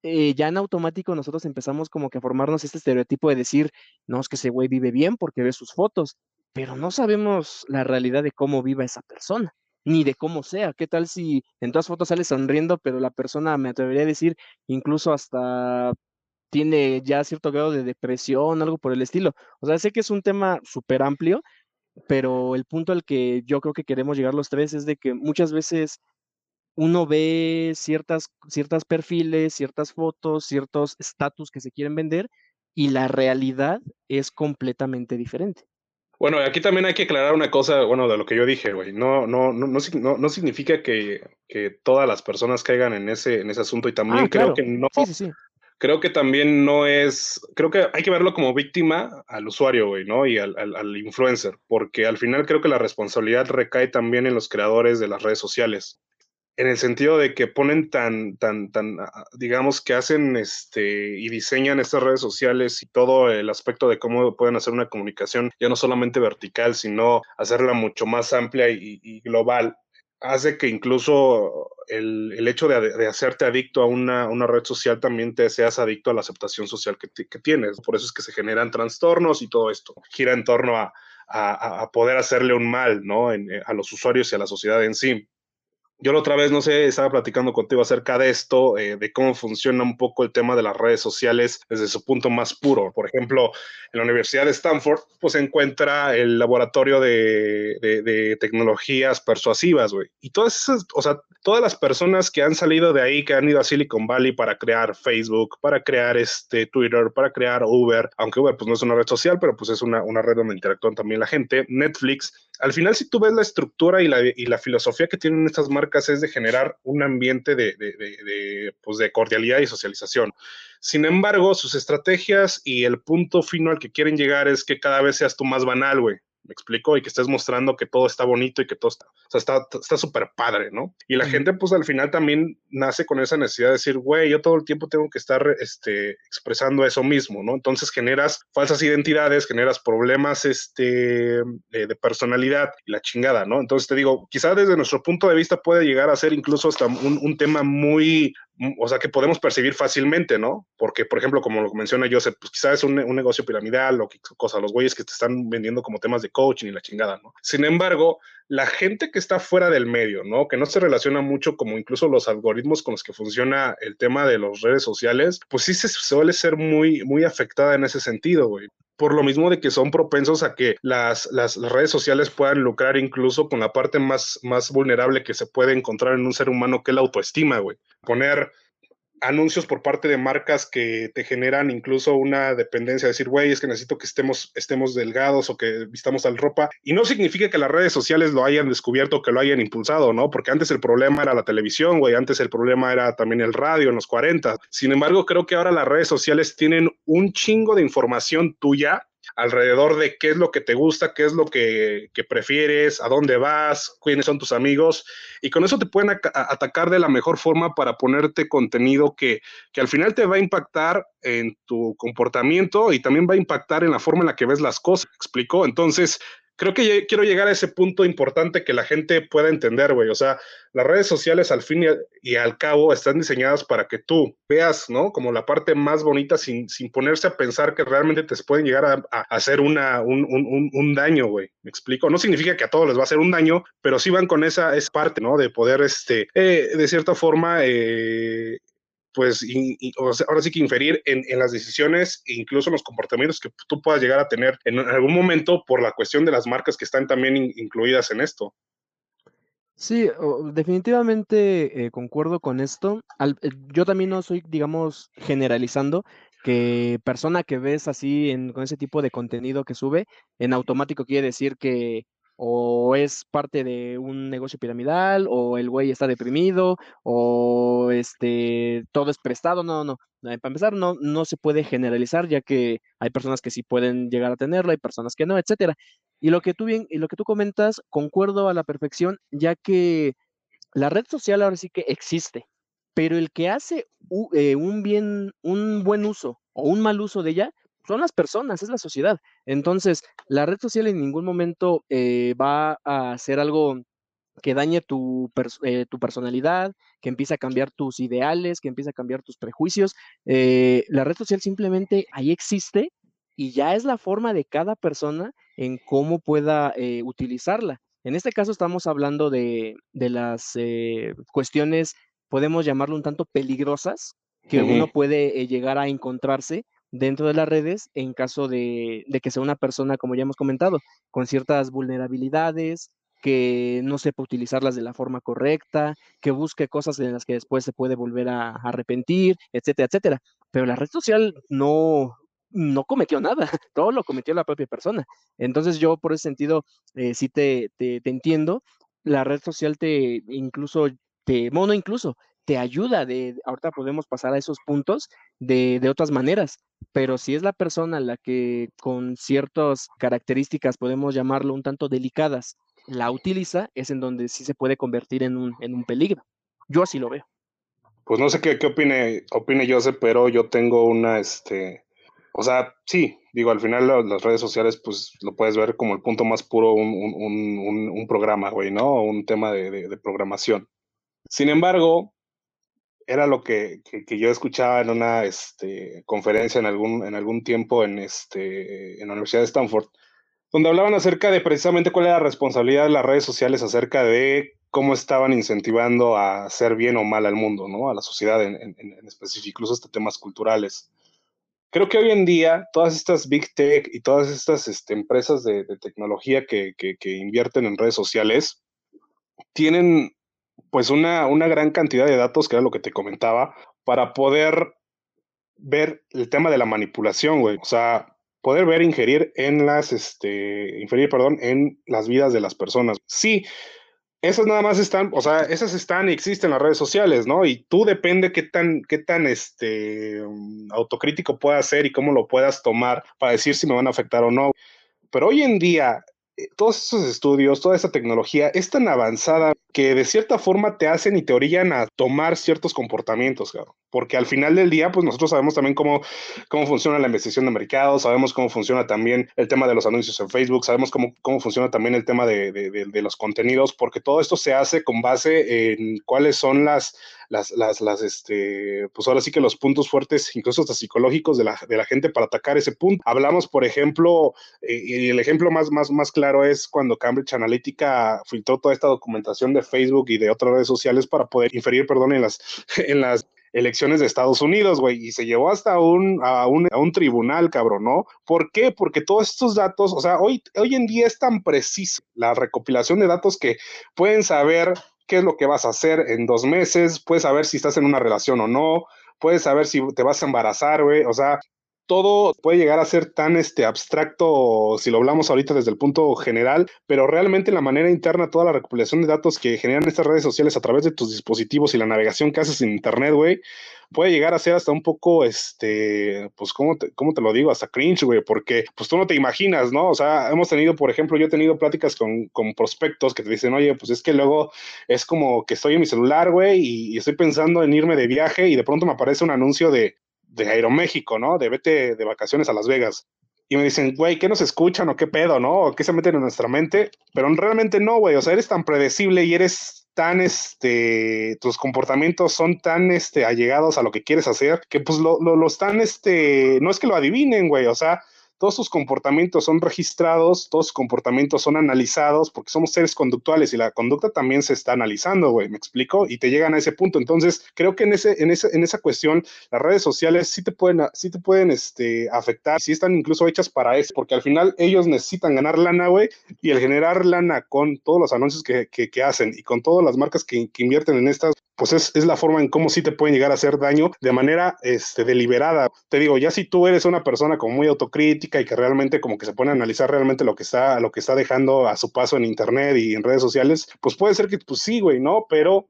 Eh, ya en automático nosotros empezamos como que a formarnos este estereotipo de decir, no, es que ese güey vive bien porque ve sus fotos pero no sabemos la realidad de cómo viva esa persona, ni de cómo sea. ¿Qué tal si en todas fotos sale sonriendo, pero la persona, me atrevería a decir, incluso hasta tiene ya cierto grado de depresión, algo por el estilo? O sea, sé que es un tema súper amplio, pero el punto al que yo creo que queremos llegar los tres es de que muchas veces uno ve ciertas, ciertas perfiles, ciertas fotos, ciertos estatus que se quieren vender y la realidad es completamente diferente. Bueno, aquí también hay que aclarar una cosa, bueno, de lo que yo dije, güey. No, no, no, no, no significa que, que, todas las personas caigan en ese, en ese asunto y también ah, creo que no. Sí, sí, sí. Creo que también no es, creo que hay que verlo como víctima al usuario, güey, ¿no? Y al, al, al influencer, porque al final creo que la responsabilidad recae también en los creadores de las redes sociales en el sentido de que ponen tan, tan, tan, digamos que hacen este y diseñan estas redes sociales y todo el aspecto de cómo pueden hacer una comunicación ya no solamente vertical, sino hacerla mucho más amplia y, global, hace que incluso el, el hecho de, de, hacerte adicto a una, una, red social también te seas adicto a la aceptación social que, que, tienes. Por eso es que se generan trastornos y todo esto gira en torno a, a, poder hacerle un mal ¿no? En, a los usuarios y a la sociedad en sí. Yo la otra vez, no sé, estaba platicando contigo acerca de esto, eh, de cómo funciona un poco el tema de las redes sociales desde su punto más puro. Por ejemplo, en la Universidad de Stanford, pues se encuentra el laboratorio de, de, tecnologías persuasivas, güey. Y todas esas, o sea, todas las personas que han salido de ahí, que han ido a Silicon Valley para crear Facebook, para crear este Twitter, para crear Uber, aunque Uber pues no es una red social, pero pues es una, una red donde interactúan también la gente, Netflix, al final, si tú ves la estructura y la, y la filosofía que tienen estas marcas es de generar un ambiente de, pues de cordialidad y socialización. Sin embargo, sus estrategias y el punto fino al que quieren llegar es que cada vez seas tú más banal, güey me explico, y que estés mostrando que todo está bonito y que todo está, o sea, está súper padre, ¿no? Y la gente, pues al final también nace con esa necesidad de decir, güey, yo todo el tiempo tengo que estar este, expresando eso mismo, ¿no? Entonces generas falsas identidades, generas problemas este, de, personalidad y la chingada, ¿no? Entonces te digo, quizás desde nuestro punto de vista puede llegar a ser incluso hasta un, un tema muy, o sea, que podemos percibir fácilmente, ¿no? Porque, por ejemplo, como lo menciona Joseph, pues quizás es un, un negocio piramidal o cosa, los güeyes que te están vendiendo como temas de coaching y la chingada, ¿no? Sin embargo, la gente que está fuera del medio, ¿no? Que no se relaciona mucho como incluso los algoritmos con los que funciona el tema de las redes sociales, pues sí se suele ser muy, muy afectada en ese sentido, güey por lo mismo de que son propensos a que las, las, las, redes sociales puedan lucrar incluso con la parte más, más vulnerable que se puede encontrar en un ser humano, que es la autoestima, güey. Poner anuncios por parte de marcas que te generan incluso una dependencia, decir, güey, es que necesito que estemos, estemos delgados o que vistamos tal ropa. Y no significa que las redes sociales lo hayan descubierto, que lo hayan impulsado, ¿no? Porque antes el problema era la televisión, güey, antes el problema era también el radio en los 40. Sin embargo, creo que ahora las redes sociales tienen un chingo de información tuya alrededor de qué es lo que te gusta, qué es lo que, que prefieres, a dónde vas, quiénes son tus amigos, y con eso te pueden atacar de la mejor forma para ponerte contenido que, que al final te va a impactar en tu comportamiento y también va a impactar en la forma en la que ves las cosas, ¿explicó? Entonces, creo que quiero llegar a ese punto importante que la gente pueda entender, güey. O sea, las redes sociales al fin y, al cabo están diseñadas para que tú veas, ¿no? Como la parte más bonita sin, sin ponerse a pensar que realmente te pueden llegar a, hacer una, un, un, un daño, güey. ¿Me explico? No significa que a todos les va a hacer un daño, pero sí van con esa, esa parte, ¿no? De poder, este, eh, de cierta forma, eh, pues ahora sí que inferir en, las decisiones e incluso en los comportamientos que tú puedas llegar a tener en algún momento por la cuestión de las marcas que están también incluidas en esto. Sí, definitivamente eh, concuerdo con esto. Eh, yo también no soy, digamos, generalizando que persona que ves así con ese tipo de contenido que sube, en automático quiere decir que o es parte de un negocio piramidal, o el güey está deprimido, o este todo es prestado. No, no. Para empezar, no, no se puede generalizar, ya que hay personas que sí pueden llegar a tenerlo, hay personas que no, etcétera. Y lo que tú bien, y lo que tú comentas, concuerdo a la perfección, ya que la red social ahora sí que existe, pero el que hace eh, un bien, un buen uso o un mal uso de ella, son las personas, es la sociedad. Entonces, la red social en ningún momento eh, va a hacer algo que dañe tu, eh, tu, personalidad, que empiece a cambiar tus ideales, que empiece a cambiar tus prejuicios. Eh, la red social simplemente ahí existe y ya es la forma de cada persona en cómo pueda utilizarla. En este caso estamos hablando de, de las cuestiones, podemos llamarlo un tanto peligrosas, que uno puede llegar a encontrarse dentro de las redes en caso de, que sea una persona, como ya hemos comentado, con ciertas vulnerabilidades, que no sepa utilizarlas de la forma correcta, que busque cosas en las que después se puede volver a, arrepentir, etcétera, etcétera. Pero la red social no, no cometió nada, [laughs] todo lo cometió la propia persona. Entonces yo por ese sentido eh, sí te, te, te, entiendo. La red social te incluso, te, mono incluso, te ayuda de, ahorita podemos pasar a esos puntos de, de, otras maneras, pero si es la persona la que con ciertas características, podemos llamarlo un tanto delicadas, la utiliza, es en donde sí se puede convertir en un, en un peligro. Yo así lo veo. Pues no sé qué, qué opine, opine Joseph, pero yo tengo una, este, o sea, sí, digo, al final las redes sociales, pues lo puedes ver como el punto más puro, un, un, un, programa, güey, ¿no? Un tema de, de programación. Sin embargo, era lo que, que, yo escuchaba en una este, conferencia en algún, en algún tiempo en, este, en la Universidad de Stanford, donde hablaban acerca de precisamente cuál era la responsabilidad de las redes sociales acerca de cómo estaban incentivando a hacer bien o mal al mundo, ¿no? A la sociedad en, en, en específico, incluso hasta temas culturales. Creo que hoy en día todas estas big tech y todas estas este, empresas de, de tecnología que, que, que invierten en redes sociales tienen pues una, una gran cantidad de datos, que era lo que te comentaba, para poder ver el tema de la manipulación, güey. O sea, poder ver, ingerir en las, este, inferir, perdón, en las vidas de las personas. Sí, esas nada más están, o sea, esas están y existen en las redes sociales, ¿no? Y tú depende qué tan, qué tan, este, autocrítico puedas ser y cómo lo puedas tomar para decir si me van a afectar o no. Pero hoy en día, eh, todos esos estudios, toda esa tecnología es tan avanzada que de cierta forma te hacen y te orillan a tomar ciertos comportamientos, claro. porque al final del día, pues nosotros sabemos también cómo, cómo funciona la investigación de mercado, sabemos cómo funciona también el tema de los anuncios en Facebook, sabemos cómo, cómo funciona también el tema de, de, de, los contenidos, porque todo esto se hace con base en cuáles son las, las, las, las, este, pues ahora sí que los puntos fuertes, incluso hasta psicológicos de la, de la gente para atacar ese punto. Hablamos, por ejemplo, eh, y el ejemplo más, más, más claro es cuando Cambridge Analytica filtró toda esta documentación de Facebook y de otras redes sociales para poder inferir, perdón, en las, [laughs] en las elecciones de Estados Unidos, güey, y se llevó hasta un, a, un, a un tribunal, cabrón, ¿no? ¿Por qué? Porque todos estos datos, o sea, hoy, hoy en día es tan preciso la recopilación de datos que pueden saber qué es lo que vas a hacer en dos meses, puedes saber si estás en una relación o no, puedes saber si te vas a embarazar, güey, o sea, todo puede llegar a ser tan este, abstracto si lo hablamos ahorita desde el punto general, pero realmente la manera interna, toda la recopilación de datos que generan estas redes sociales a través de tus dispositivos y la navegación que haces en Internet, güey, puede llegar a ser hasta un poco, este, pues, ¿cómo te, cómo te lo digo? Hasta cringe, güey, porque pues tú no te imaginas, ¿no? O sea, hemos tenido, por ejemplo, yo he tenido pláticas con, con prospectos que te dicen, oye, pues es que luego es como que estoy en mi celular, güey, y estoy pensando en irme de viaje y de pronto me aparece un anuncio de de Aeroméxico, ¿no? De vete de vacaciones a Las Vegas. y me dicen, güey, ¿qué nos escuchan o qué pedo, no? ¿O qué se meten en nuestra mente? Pero realmente no, güey, o sea, eres tan predecible y eres tan, este, tus comportamientos son tan, este, allegados a lo que quieres hacer, que pues lo, lo, lo están, este, no es que lo adivinen, güey, o sea, todos sus comportamientos son registrados, todos sus comportamientos son analizados, porque somos seres conductuales y la conducta también se está analizando, güey, ¿me explico? Y te llegan a ese punto. Entonces, creo que en, ese, en, ese, en esa cuestión, las redes sociales sí te pueden, sí te pueden este, afectar, sí están incluso hechas para eso, porque al final ellos necesitan ganar lana, güey, y el generar lana con todos los anuncios que, que, que hacen y con todas las marcas que, que invierten en estas, pues es, es, la forma en cómo sí te pueden llegar a hacer daño de manera este, deliberada. Te digo, ya si tú eres una persona como muy autocrítica y que realmente como que se pone a analizar realmente lo que está, lo que está dejando a su paso en internet y en redes sociales, pues puede ser que pues sí, güey, ¿no? Pero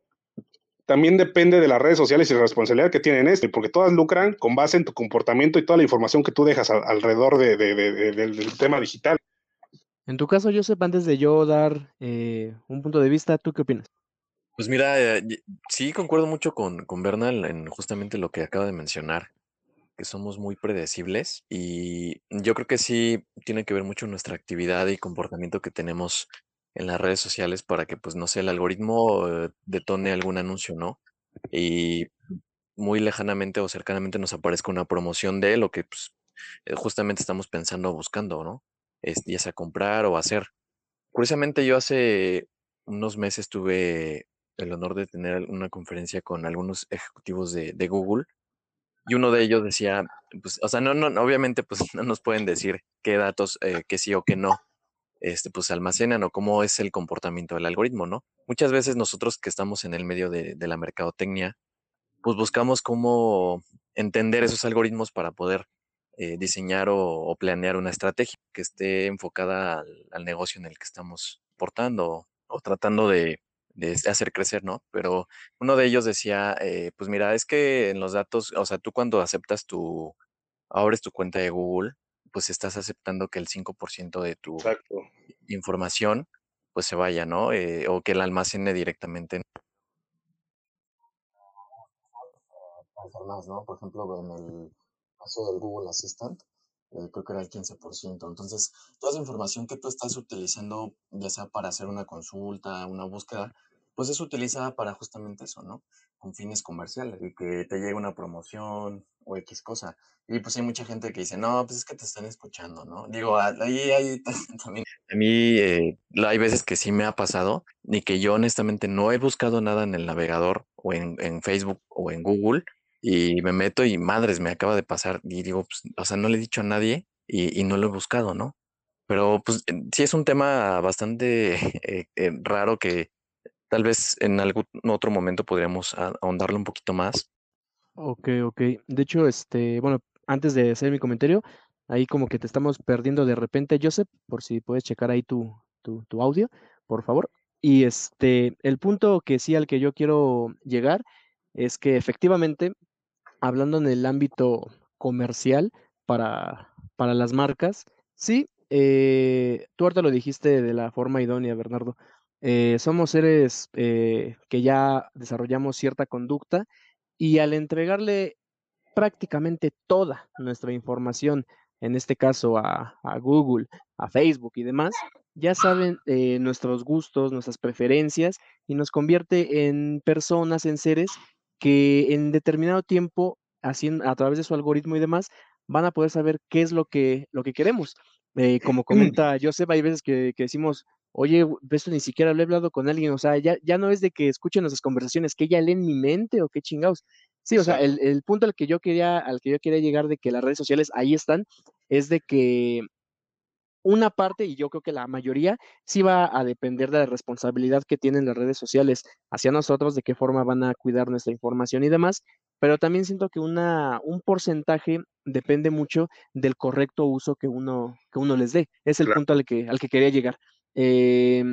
también depende de las redes sociales y la responsabilidad que tienen esto, porque todas lucran con base en tu comportamiento y toda la información que tú dejas alrededor de, de, de, del tema digital. En tu caso, Joseph, antes de yo dar eh, un punto de vista, ¿tú qué opinas? Pues mira, eh, sí concuerdo mucho con, con Bernal en justamente lo que acaba de mencionar, que somos muy predecibles y yo creo que sí tiene que ver mucho nuestra actividad y comportamiento que tenemos en las redes sociales para que, pues, no sé, el algoritmo eh, detone algún anuncio, ¿no? Y muy lejanamente o cercanamente nos aparezca una promoción de lo que, pues, eh, justamente estamos pensando o buscando, ¿no? Es, ya sea comprar o hacer. Curiosamente, yo hace unos meses tuve el honor de tener una conferencia con algunos ejecutivos de, Google y uno de ellos decía, pues, o sea, no, no, obviamente, pues [laughs] no nos pueden decir qué datos, eh, que sí o que no, este, pues almacenan o cómo es el comportamiento del algoritmo, ¿no? Muchas veces nosotros que estamos en el medio de, de la mercadotecnia, pues buscamos cómo entender esos algoritmos para poder eh, diseñar o, planear una estrategia que esté enfocada al, negocio en el que estamos portando o tratando de, de hacer crecer, ¿no? Pero uno de ellos decía, eh, pues mira, es que en los datos, o sea, tú cuando aceptas tu, abres tu cuenta de Google, pues estás aceptando que el 5% de tu Exacto. información, pues se vaya, ¿no? Eh, o que la almacene directamente. En... Más, ¿no? Por ejemplo, en el caso del Google Assistant, eh, creo que era el 15%. Entonces, toda esa información que tú estás utilizando, ya sea para hacer una consulta, una búsqueda, pues es utilizada para justamente eso, ¿no? Con fines comerciales y que te llegue una promoción o X cosa. Y pues hay mucha gente que dice, no, pues es que te están escuchando, ¿no? Digo, ahí hay [laughs] también. A mí eh, hay veces que sí me ha pasado y que yo honestamente no he buscado nada en el navegador o en, en Facebook o en Google y me meto y madres, me acaba de pasar y digo, pues, o sea, no le he dicho a nadie y, y no lo he buscado, ¿no? Pero pues sí es un tema bastante [laughs] eh, eh, raro que tal vez en algún otro momento podríamos ahondarlo un poquito más. Ok, ok. De hecho, este, bueno, antes de hacer mi comentario, ahí como que te estamos perdiendo de repente, Joseph, por si puedes checar ahí tu, tu, tu audio, por favor. Y este, el punto que sí al que yo quiero llegar es que efectivamente hablando en el ámbito comercial para, para las marcas, sí, eh, tú ahorita lo dijiste de la forma idónea, Bernardo. Eh, somos seres eh, que ya desarrollamos cierta conducta y al entregarle prácticamente toda nuestra información, en este caso a, Google, a Facebook y demás, ya saben eh, nuestros gustos, nuestras preferencias y nos convierte en personas, en seres que en determinado tiempo, haciendo, a través de su algoritmo y demás, van a poder saber qué es lo que, lo que queremos. Eh, como comenta Joseph, hay veces que, que, decimos, oye, esto ni siquiera lo he hablado con alguien, o sea, ya, ya no es de que escuchen nuestras conversaciones, que ella lee en mi mente o qué chingados. Sí, o sea, el, el, punto al que yo quería, al que yo quería llegar de que las redes sociales ahí están, es de que una parte, y yo creo que la mayoría, sí va a depender de la responsabilidad que tienen las redes sociales hacia nosotros, de qué forma van a cuidar nuestra información y demás, pero también siento que una, un porcentaje depende mucho del correcto uso que uno, que uno les dé. Es el claro. punto al que, al que quería llegar. Eh,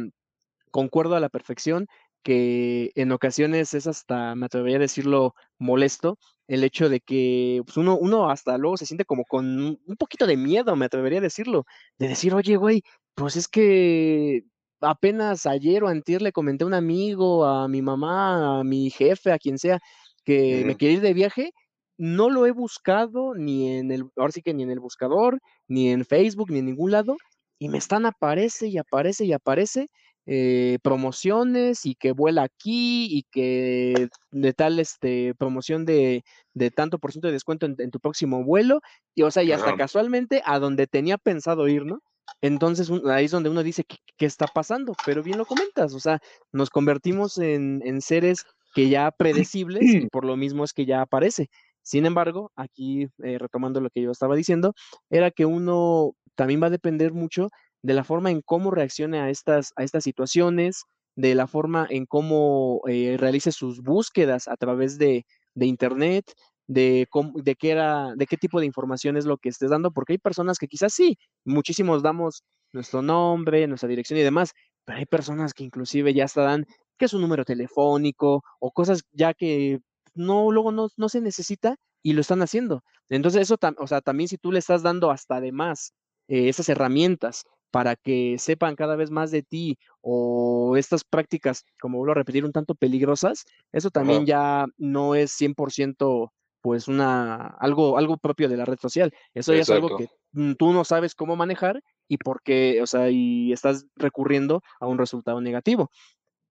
concuerdo a la perfección que en ocasiones es hasta, me atrevería a decirlo, molesto, el hecho de que pues uno, uno hasta luego se siente como con un poquito de miedo, me atrevería a decirlo, de decir, oye, güey, pues es que apenas ayer o antier le comenté a un amigo, a mi mamá, a mi jefe, a quien sea, que mm. me quiere ir de viaje no lo he buscado ni en el, ahora sí que ni en el buscador, ni en Facebook, ni en ningún lado, y me están aparece y aparece y aparece eh, promociones y que vuela aquí y que de tal este, promoción de, de tanto por ciento de descuento en, en, tu próximo vuelo, y o sea, y hasta casualmente a donde tenía pensado ir, ¿no? Entonces ahí es donde uno dice, ¿qué, ¿qué, está pasando? Pero bien lo comentas, o sea, nos convertimos en, en seres que ya predecibles y [clears throat] por lo mismo es que ya aparece. Sin embargo, aquí eh, retomando lo que yo estaba diciendo, era que uno también va a depender mucho de la forma en cómo reaccione a estas, a estas situaciones, de la forma en cómo eh, realice sus búsquedas a través de, de Internet, de, cómo, de, qué era, de qué tipo de información es lo que estés dando, porque hay personas que quizás sí, muchísimos damos nuestro nombre, nuestra dirección y demás, pero hay personas que inclusive ya hasta dan que es un número telefónico o cosas ya que no, luego no, no se necesita y lo están haciendo. Entonces eso, o sea, también si tú le estás dando hasta además eh, esas herramientas para que sepan cada vez más de ti o estas prácticas, como vuelvo a repetir, un tanto peligrosas, eso también ya no es 100% pues una algo algo propio de la red social. Eso ya es algo que tú no sabes cómo manejar y porque, o sea, y estás recurriendo a un resultado negativo.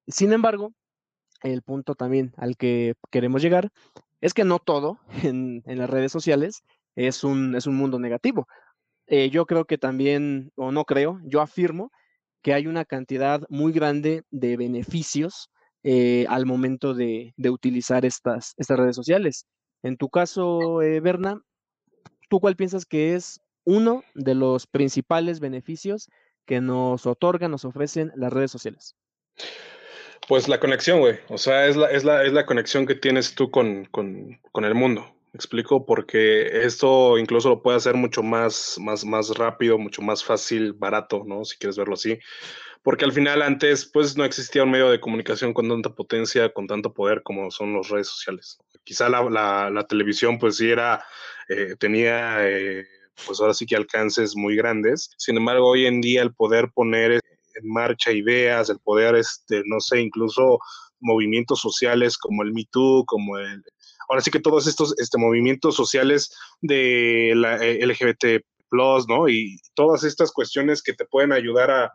Sin embargo, el punto también al que queremos llegar es que no todo en, en las redes sociales es un, es un mundo negativo. Eh, yo creo que también, o no creo, yo afirmo que hay una cantidad muy grande de beneficios eh, al momento de, utilizar estas, estas redes sociales. En tu caso, eh, Berna, ¿tú cuál piensas que es uno de los principales beneficios que nos otorgan, nos ofrecen las redes sociales? Pues la conexión, güey. O sea, es la, es la, es la conexión que tienes tú con, con, con el mundo explico? Porque esto incluso lo puede hacer mucho más, más, más rápido, mucho más fácil, barato, ¿no? Si quieres verlo así. Porque al final antes, pues no existía un medio de comunicación con tanta potencia, con tanto poder como son las redes sociales. Quizá la, la, televisión, pues sí era, eh, tenía, eh, pues ahora sí que alcances muy grandes. Sin embargo, hoy en día el poder poner en marcha ideas, el poder, este, no sé, incluso movimientos sociales como el Me Too, como el, ahora sí que todos estos este, movimientos sociales de la eh, LGBT, ¿no? Y todas estas cuestiones que te pueden ayudar a,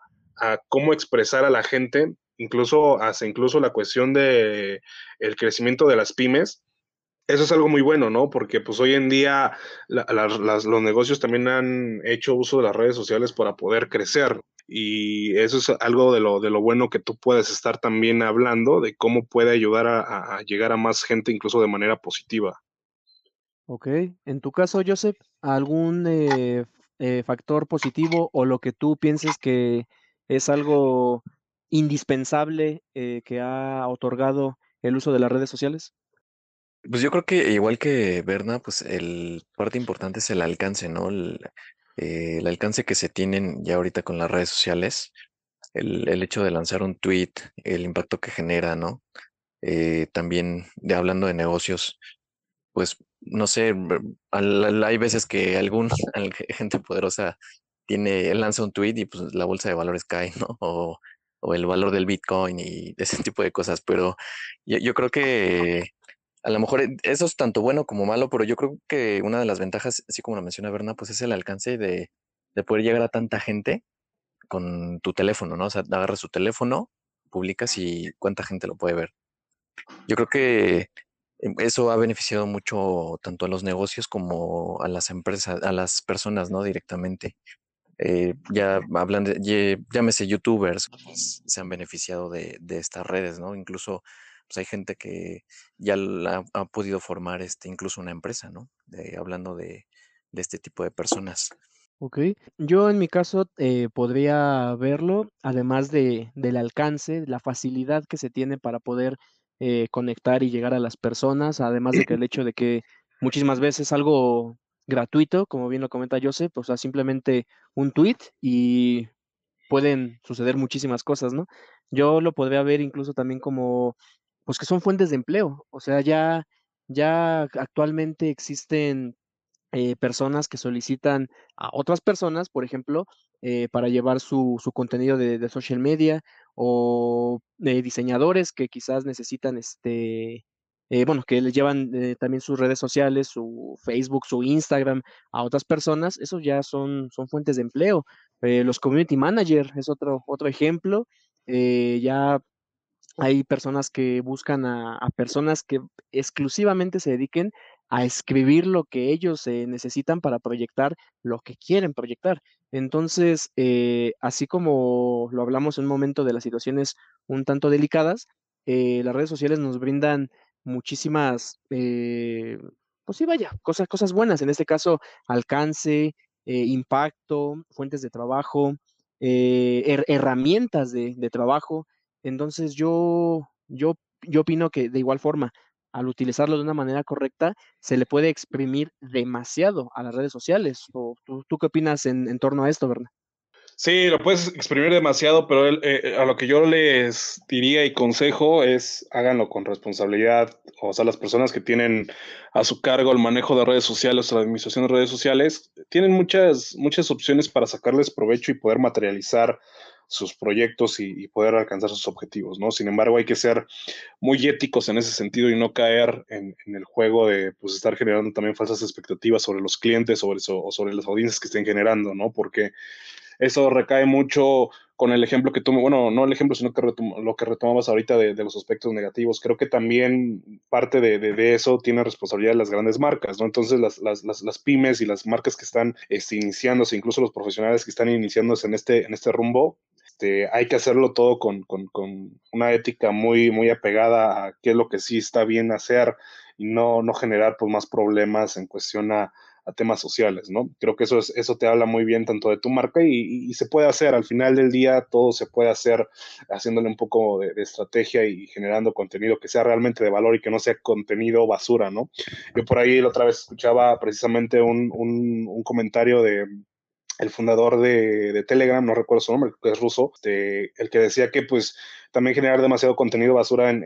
cómo expresar a la gente, incluso hasta incluso la cuestión de el crecimiento de las pymes. Eso es algo muy bueno, ¿no? Porque pues hoy en día los negocios también han hecho uso de las redes sociales para poder crecer y eso es algo de lo, de lo bueno que tú puedes estar también hablando, de cómo puede ayudar a, a llegar a más gente incluso de manera positiva. Ok, en tu caso, Joseph, ¿algún eh, eh, factor positivo o lo que tú pienses que es algo indispensable eh, que ha otorgado el uso de las redes sociales? Pues yo creo que igual que Berna, pues el parte importante es el alcance, ¿no? El, eh, el alcance que se tienen ya ahorita con las redes sociales, el, el hecho de lanzar un tweet, el impacto que genera, ¿no? Eh, también de hablando de negocios, pues no sé, hay veces que algún [laughs] gente poderosa tiene, lanza un tweet y pues la bolsa de valores cae, [laughs] ¿no? O, o el valor del Bitcoin y ese tipo de cosas, pero yo, yo creo que a lo mejor eh, eso es tanto bueno como malo, pero yo creo que una de las ventajas, así como lo menciona Berna, pues es el alcance de, de poder llegar a tanta gente con tu teléfono, ¿no? O sea, agarras su teléfono, publicas y cuánta gente lo puede ver. Yo creo que eso ha beneficiado mucho tanto a los negocios como a las empresas, a las personas, ¿no? Directamente. Eh, ya hablan de, llámese youtubers, pues, se han beneficiado de, de estas redes, ¿no? Incluso pues hay gente que ya la, ha podido formar este, incluso una empresa, ¿no? Hablando de, de, este tipo de personas. Ok, yo en mi caso eh, podría verlo, además de, del alcance, la facilidad que se tiene para poder eh, conectar y llegar a las personas, además de que el hecho de que muchísimas veces algo gratuito, como bien lo comenta Joseph, o sea, simplemente un tweet y pueden suceder muchísimas cosas, ¿no? Yo lo podría ver incluso también como pues que son fuentes de empleo. O sea, ya, ya actualmente existen eh, personas que solicitan a otras personas, por ejemplo, eh, para llevar su, su contenido de, de, social media o eh, diseñadores que quizás necesitan este bueno, que les llevan también sus redes sociales, su Facebook, su Instagram a otras personas, esos ya son, son fuentes de empleo. Los community manager es otro, otro ejemplo. ya hay personas que buscan a, personas que exclusivamente se dediquen a escribir lo que ellos necesitan para proyectar lo que quieren proyectar. Entonces, así como lo hablamos en un momento de las situaciones un tanto delicadas, las redes sociales nos brindan muchísimas, eh, pues sí, vaya, cosas, cosas buenas, en este caso, alcance, eh, impacto, fuentes de trabajo, eh, herramientas de, trabajo. Entonces yo, yo, yo opino que de igual forma, al utilizarlo de una manera correcta, se le puede exprimir demasiado a las redes sociales. ¿O tú, qué opinas en, en torno a esto, Berna? Sí, lo puedes exprimir demasiado, pero eh, eh, a lo que yo les diría y consejo es háganlo con responsabilidad. O sea, las personas que tienen a su cargo el manejo de redes sociales o la administración de redes sociales tienen muchas, muchas opciones para sacarles provecho y poder materializar sus proyectos y, poder alcanzar sus objetivos, ¿no? Sin embargo, hay que ser muy éticos en ese sentido y no caer en, el juego de pues, estar generando también falsas expectativas sobre los clientes sobre, o sobre las audiencias que estén generando, ¿no? Porque eso recae mucho con el ejemplo que tú, bueno, no el ejemplo, sino que lo que retomabas ahorita de, los aspectos negativos. Creo que también parte de, eso tiene responsabilidad las grandes marcas, ¿no? Entonces, las, las, las, pymes y las marcas que están este, iniciándose, incluso los profesionales que están iniciándose en este, en este rumbo, este, hay que hacerlo todo con, con, con, una ética muy, muy apegada a qué es lo que sí está bien hacer y no, no generar pues, más problemas en cuestión a, temas sociales, ¿no? Creo que eso, es, eso te habla muy bien tanto de tu marca y, se puede hacer, al final del día todo se puede hacer haciéndole un poco de, estrategia y generando contenido que sea realmente de valor y que no sea contenido basura, ¿no? Yo por ahí la otra vez escuchaba precisamente un, un, comentario de el fundador de, Telegram, no recuerdo su nombre, que es ruso, este, el que decía que pues también generar demasiado contenido basura en,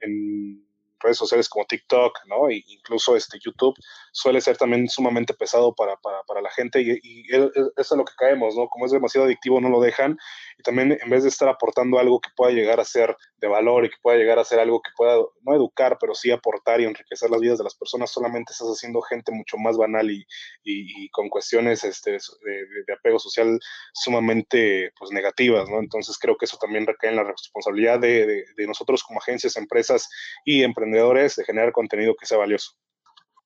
en redes sociales como TikTok, ¿no? E incluso este YouTube suele ser también sumamente pesado para, para la gente y, y, eso es lo que caemos, ¿no? Como es demasiado adictivo no lo dejan y también en vez de estar aportando algo que pueda llegar a ser de valor y que pueda llegar a ser algo que pueda no educar, pero sí aportar y enriquecer las vidas de las personas, solamente estás haciendo gente mucho más banal y, y, con cuestiones este, de, apego social sumamente pues, negativas, ¿no? Entonces creo que eso también recae en la responsabilidad de, de nosotros como agencias, empresas y emprendedores de generar contenido que sea valioso.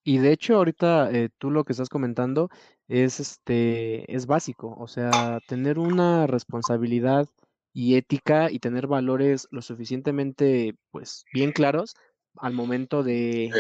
Y de hecho, ahorita eh, tú lo que estás comentando es este es básico, o sea, tener una responsabilidad y ética y tener valores lo suficientemente pues bien claros al momento de,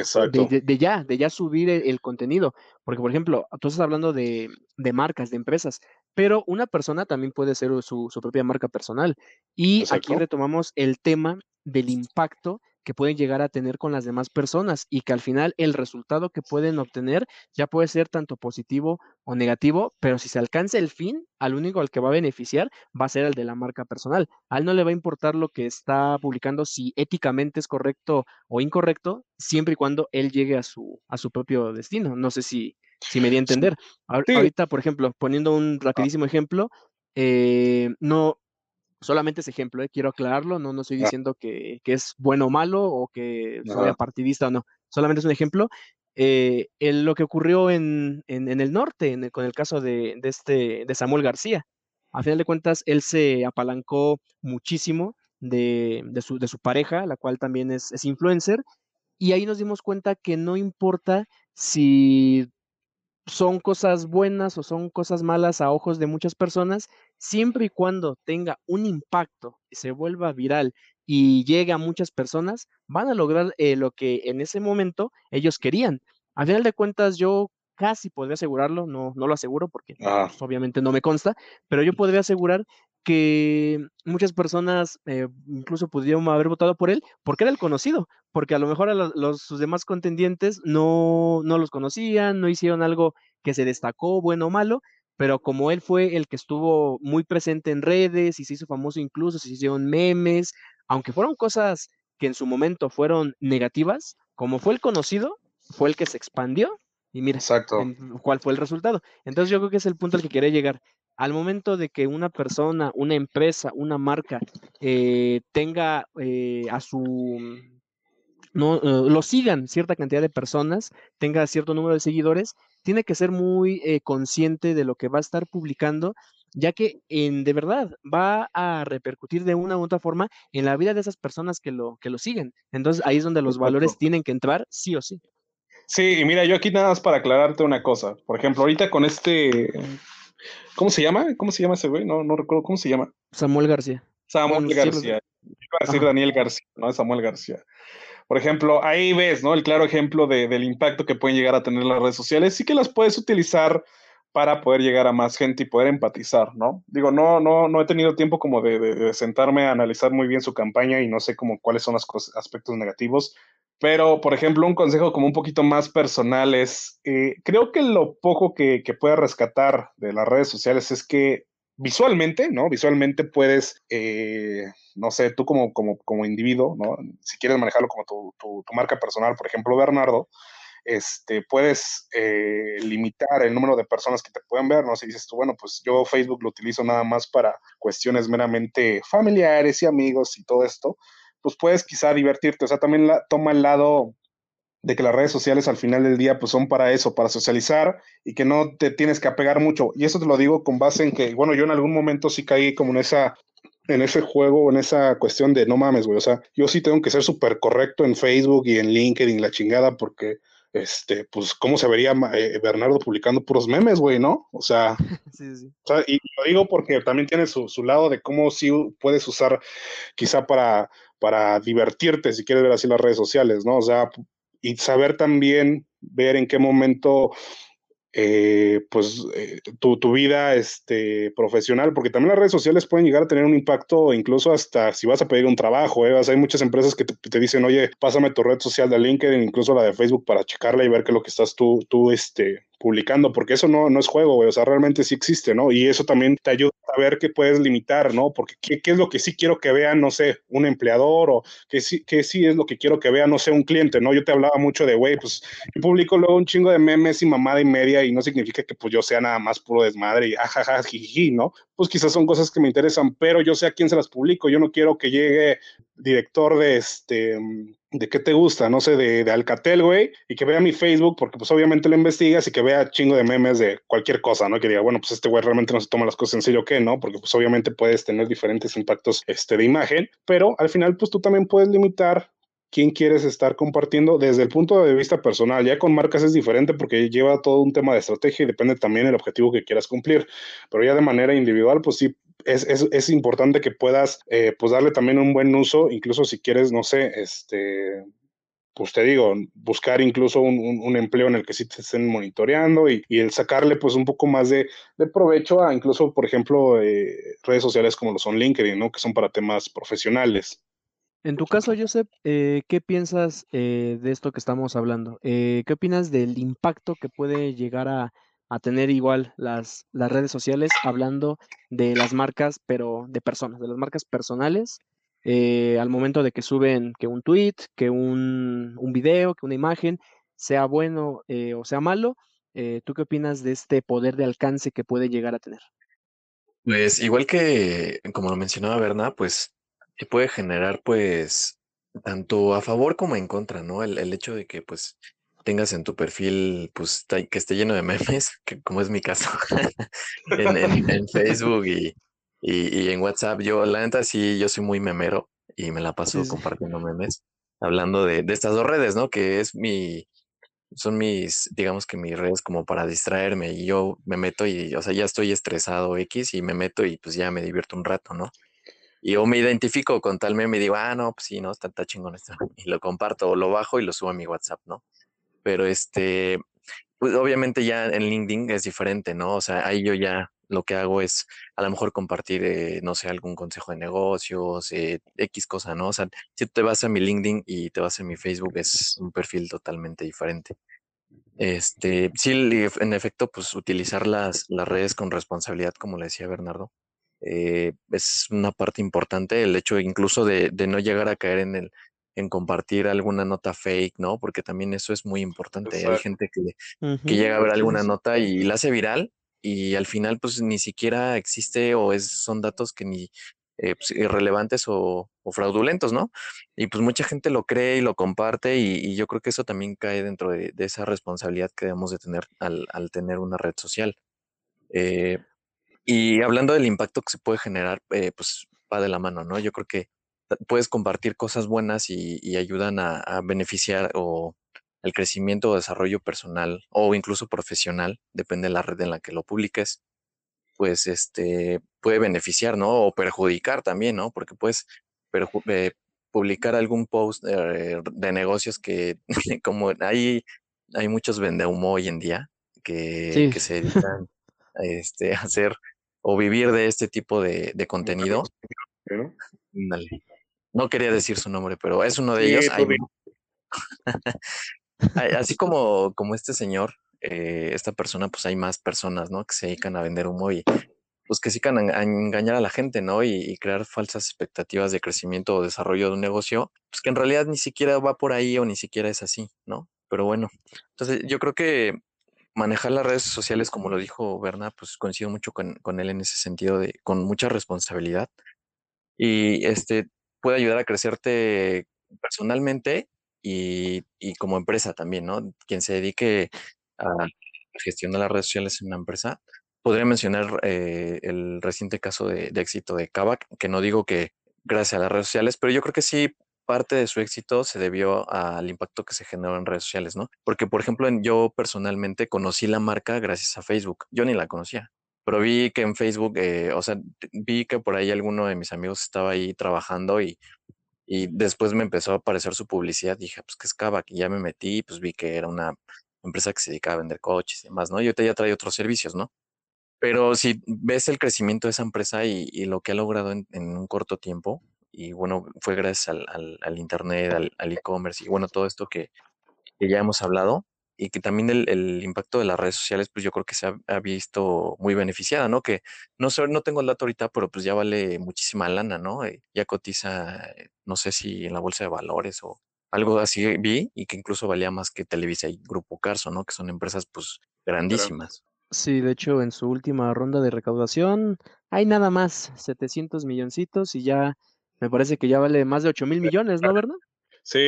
de, ya, de ya subir el, contenido. Porque, por ejemplo, tú estás hablando de, de, marcas, de empresas, pero una persona también puede ser su, su propia marca personal. Y aquí retomamos el tema del impacto que pueden llegar a tener con las demás personas y que al final el resultado que pueden obtener ya puede ser tanto positivo o negativo, pero si se alcanza el fin, al único al que va a beneficiar va a ser el de la marca personal. A él no le va a importar lo que está publicando si éticamente es correcto o incorrecto, siempre y cuando él llegue a su, a su propio destino. No sé si, si me di a entender. Ahorita, por ejemplo, poniendo un rapidísimo ejemplo, eh, no, solamente es ejemplo, ¿eh? quiero aclararlo, no, no estoy diciendo que, es bueno o malo o que soy partidista o no, solamente es un ejemplo. Eh, lo que ocurrió en, el norte, con el caso de, este, de Samuel García. A final de cuentas, él se apalancó muchísimo de, su, de su, pareja, la cual también es, es influencer, y ahí nos dimos cuenta que no importa si son cosas buenas o son cosas malas a ojos de muchas personas, siempre y cuando tenga un impacto se vuelva viral y llegue a muchas personas, van a lograr eh, lo que en ese momento ellos querían. A final de cuentas, yo casi podría asegurarlo, no, no lo aseguro porque pues, obviamente no me consta, pero yo podría asegurar que muchas personas eh, incluso pudieron haber votado por él porque era el conocido, porque a lo mejor a los, sus demás contendientes no, no los conocían, no hicieron algo que se destacó, bueno o malo, pero como él fue el que estuvo muy presente en redes y se hizo famoso incluso, se hicieron memes, aunque fueron cosas que en su momento fueron negativas, como fue el conocido, fue el que se expandió y mira cuál fue el resultado. Entonces yo creo que es el punto al que quería llegar. Al momento de que una persona, una empresa, una marca eh, tenga eh, a su no eh, lo sigan cierta cantidad de personas, tenga cierto número de seguidores, tiene que ser muy eh, consciente de lo que va a estar publicando, ya que en, de verdad va a repercutir de una u otra forma en la vida de esas personas que lo, que lo siguen. Entonces ahí es donde los valores tienen que entrar sí o sí. Sí, y mira, yo aquí nada más para aclararte una cosa. Por ejemplo, ahorita con este, ¿cómo se llama? ¿Cómo se llama ese güey? No, no recuerdo cómo se llama. Samuel García. Samuel García. Iba a decir Daniel García, no Samuel García. Por ejemplo, ahí ves, ¿no? El claro ejemplo de, del impacto que pueden llegar a tener las redes sociales. Sí que las puedes utilizar para poder llegar a más gente y poder empatizar, ¿no? Digo, no, no, no he tenido tiempo como de, sentarme a analizar muy bien su campaña y no sé como cuáles son los aspectos negativos, pero, por ejemplo, un consejo como un poquito más personal es, eh, creo que lo poco que, que puede rescatar de las redes sociales es que visualmente, ¿no? Visualmente puedes, eh, no sé, tú como, como, como individuo, ¿no? Si quieres manejarlo como tu, tu, tu marca personal, por ejemplo, Bernardo, este, puedes eh, limitar el número de personas que te pueden ver, ¿no? Si dices tú, bueno, pues yo Facebook lo utilizo nada más para cuestiones meramente familiares y amigos y todo esto, pues puedes quizá divertirte, o sea, también la, toma el lado de que las redes sociales al final del día pues son para eso, para socializar y que no te tienes que apegar mucho. Y eso te lo digo con base en que, bueno, yo en algún momento sí caí como en esa en ese juego, en esa cuestión de no mames, güey, o sea, yo sí tengo que ser súper correcto en Facebook y en LinkedIn, la chingada, porque, este, pues, ¿cómo se vería eh, Bernardo publicando puros memes, güey, no? O sea, [laughs] sí, sí. O sea, y lo digo porque también tiene su, su lado de cómo sí puedes usar quizá para, para divertirte, si quieres ver así las redes sociales, ¿no? O sea, y saber también ver en qué momento eh, pues eh, tu, tu, vida este, profesional, porque también las redes sociales pueden llegar a tener un impacto incluso hasta si vas a pedir un trabajo, ¿eh? hay muchas empresas que te, dicen, oye, pásame tu red social de LinkedIn, incluso la de Facebook para checarla y ver qué es lo que estás tú, tú este, publicando, porque eso no, no es juego, güey, o sea, realmente sí existe, ¿no? Y eso también te ayuda a ver qué puedes limitar, ¿no? Porque qué, qué es lo que sí quiero que vean, no sé, un empleador o qué sí, qué sí es lo que quiero que vea, no sé, un cliente, ¿no? Yo te hablaba mucho de, güey, pues yo publico luego un chingo de memes y mamada y media y no significa que pues yo sea nada más puro desmadre y ajaja, jiji, ¿no? Pues quizás son cosas que me interesan, pero yo sé a quién se las publico, yo no quiero que llegue director de este de qué te gusta, no sé, de, de, Alcatel, güey, y que vea mi Facebook, porque pues obviamente lo investigas y que vea chingo de memes de cualquier cosa, ¿no? Que diga, bueno, pues este güey realmente no se toma las cosas en serio, ¿qué? ¿No? Porque pues obviamente puedes tener diferentes impactos este, de imagen, pero al final pues tú también puedes limitar quién quieres estar compartiendo desde el punto de vista personal. Ya con marcas es diferente porque lleva todo un tema de estrategia y depende también del objetivo que quieras cumplir, pero ya de manera individual, pues sí es, es, importante que puedas eh, pues darle también un buen uso, incluso si quieres, no sé, este, pues te digo, buscar incluso un, un, empleo en el que sí te estén monitoreando y, y el sacarle pues un poco más de, de provecho a incluso, por ejemplo, eh, redes sociales como lo son LinkedIn, ¿no? Que son para temas profesionales. En tu caso, Joseph, eh, ¿qué piensas eh, de esto que estamos hablando? ¿Qué opinas del impacto que puede llegar a, a tener igual las, las redes sociales hablando de las marcas, pero de personas, de las marcas personales, eh, al momento de que suben que un tweet, que un, un video, que una imagen, sea bueno eh, o sea malo, eh, ¿tú qué opinas de este poder de alcance que puede llegar a tener? Pues igual que, como lo mencionaba Berna, pues se puede generar pues tanto a favor como en contra, ¿no? El, el hecho de que pues tengas en tu perfil, pues que esté lleno de memes, [laughs] que como es mi caso, [laughs] en, en, en, Facebook y, y, y, en WhatsApp. Yo, la neta, sí, yo soy muy memero y me la paso sí, compartiendo memes, hablando de, de, estas dos redes, ¿no? Que es mi, son mis, digamos que mis redes como para distraerme y yo me meto y, o sea, ya estoy estresado X y me meto y pues ya me divierto un rato, ¿no? Y o me identifico con tal meme y digo, ah, no, pues sí, no, está, está chingón esto. [laughs] Y lo comparto o lo bajo y lo subo a mi WhatsApp, ¿no? Pero este, pues obviamente ya en LinkedIn es diferente, ¿no? O sea, ahí yo ya lo que hago es a lo mejor compartir, eh, no sé, algún consejo de negocios, eh, X cosa, ¿no? O sea, si te vas a mi LinkedIn y te vas a mi Facebook, es un perfil totalmente diferente. Este, sí, en efecto, pues utilizar las, las redes con responsabilidad, como le decía Bernardo, eh, es una parte importante, el hecho incluso de no llegar a caer en el, en compartir alguna nota fake, ¿no? Porque también eso es muy importante. Exacto. Hay gente que, uh -huh. que, llega a ver alguna nota y la hace viral y al final pues ni siquiera existe o es, son datos que ni, eh, pues, irrelevantes o, fraudulentos, ¿no? Y pues mucha gente lo cree y lo comparte y, yo creo que eso también cae dentro de, esa responsabilidad que debemos de tener al, tener una red social. Eh, y hablando del impacto que se puede generar, eh, pues va de la mano, ¿no? Yo creo que puedes compartir cosas buenas y, ayudan a, a, beneficiar o el crecimiento o desarrollo personal o incluso profesional, depende de la red en la que lo publiques pues este puede beneficiar, ¿no? O perjudicar también, ¿no? Porque puedes eh, publicar algún post eh, de negocios que [laughs] como hay, hay muchos humo hoy en día que, que se dedican este, a hacer o vivir de este tipo de, contenido. No quería decir su nombre, pero es uno de ellos. [laughs] Así como, como este señor, eh, esta persona, pues hay más personas, ¿no? Que se dedican a vender humo y pues que se dedican a, engañar a la gente, ¿no? Y, crear falsas expectativas de crecimiento o desarrollo de un negocio, pues que en realidad ni siquiera va por ahí o ni siquiera es así, ¿no? Pero bueno, entonces yo creo que manejar las redes sociales, como lo dijo Berna, pues coincido mucho con, con él en ese sentido de con mucha responsabilidad y este puede ayudar a crecerte personalmente y, como empresa también, ¿no? Quien se dedique a gestión de las redes sociales en una empresa, podría mencionar eh, el reciente caso de, éxito de Kavak, que no digo que gracias a las redes sociales, pero yo creo que sí parte de su éxito se debió al impacto que se generó en redes sociales, ¿no? Porque, por ejemplo, yo personalmente conocí la marca gracias a Facebook. Yo ni la conocía, pero vi que en Facebook, eh, o sea, vi que por ahí alguno de mis amigos estaba ahí trabajando y, y después me empezó a aparecer su publicidad. Dije, pues, ¿qué es Kavak? Y ya me metí, pues vi que era una empresa que se dedicaba a vender coches y demás, ¿no? Y ahorita ya trae otros servicios, ¿no? Pero si ves el crecimiento de esa empresa y, lo que ha logrado en, un corto tiempo, y bueno, fue gracias al, Internet, al e-commerce y bueno, todo esto que, ya hemos hablado, y que también el, impacto de las redes sociales, pues yo creo que se ha, visto muy beneficiada, ¿no? Que no sé, no tengo el dato ahorita, pero pues ya vale muchísima lana, ¿no? Eh, ya cotiza, eh, no sé si en la bolsa de valores o algo así vi, y que incluso valía más que Televisa y Grupo Carso, ¿no? Que son empresas pues grandísimas. Sí, de hecho, en su última ronda de recaudación hay nada más 700 milloncitos y ya me parece que ya vale más de 8 mil millones, ¿no, verdad? Sí,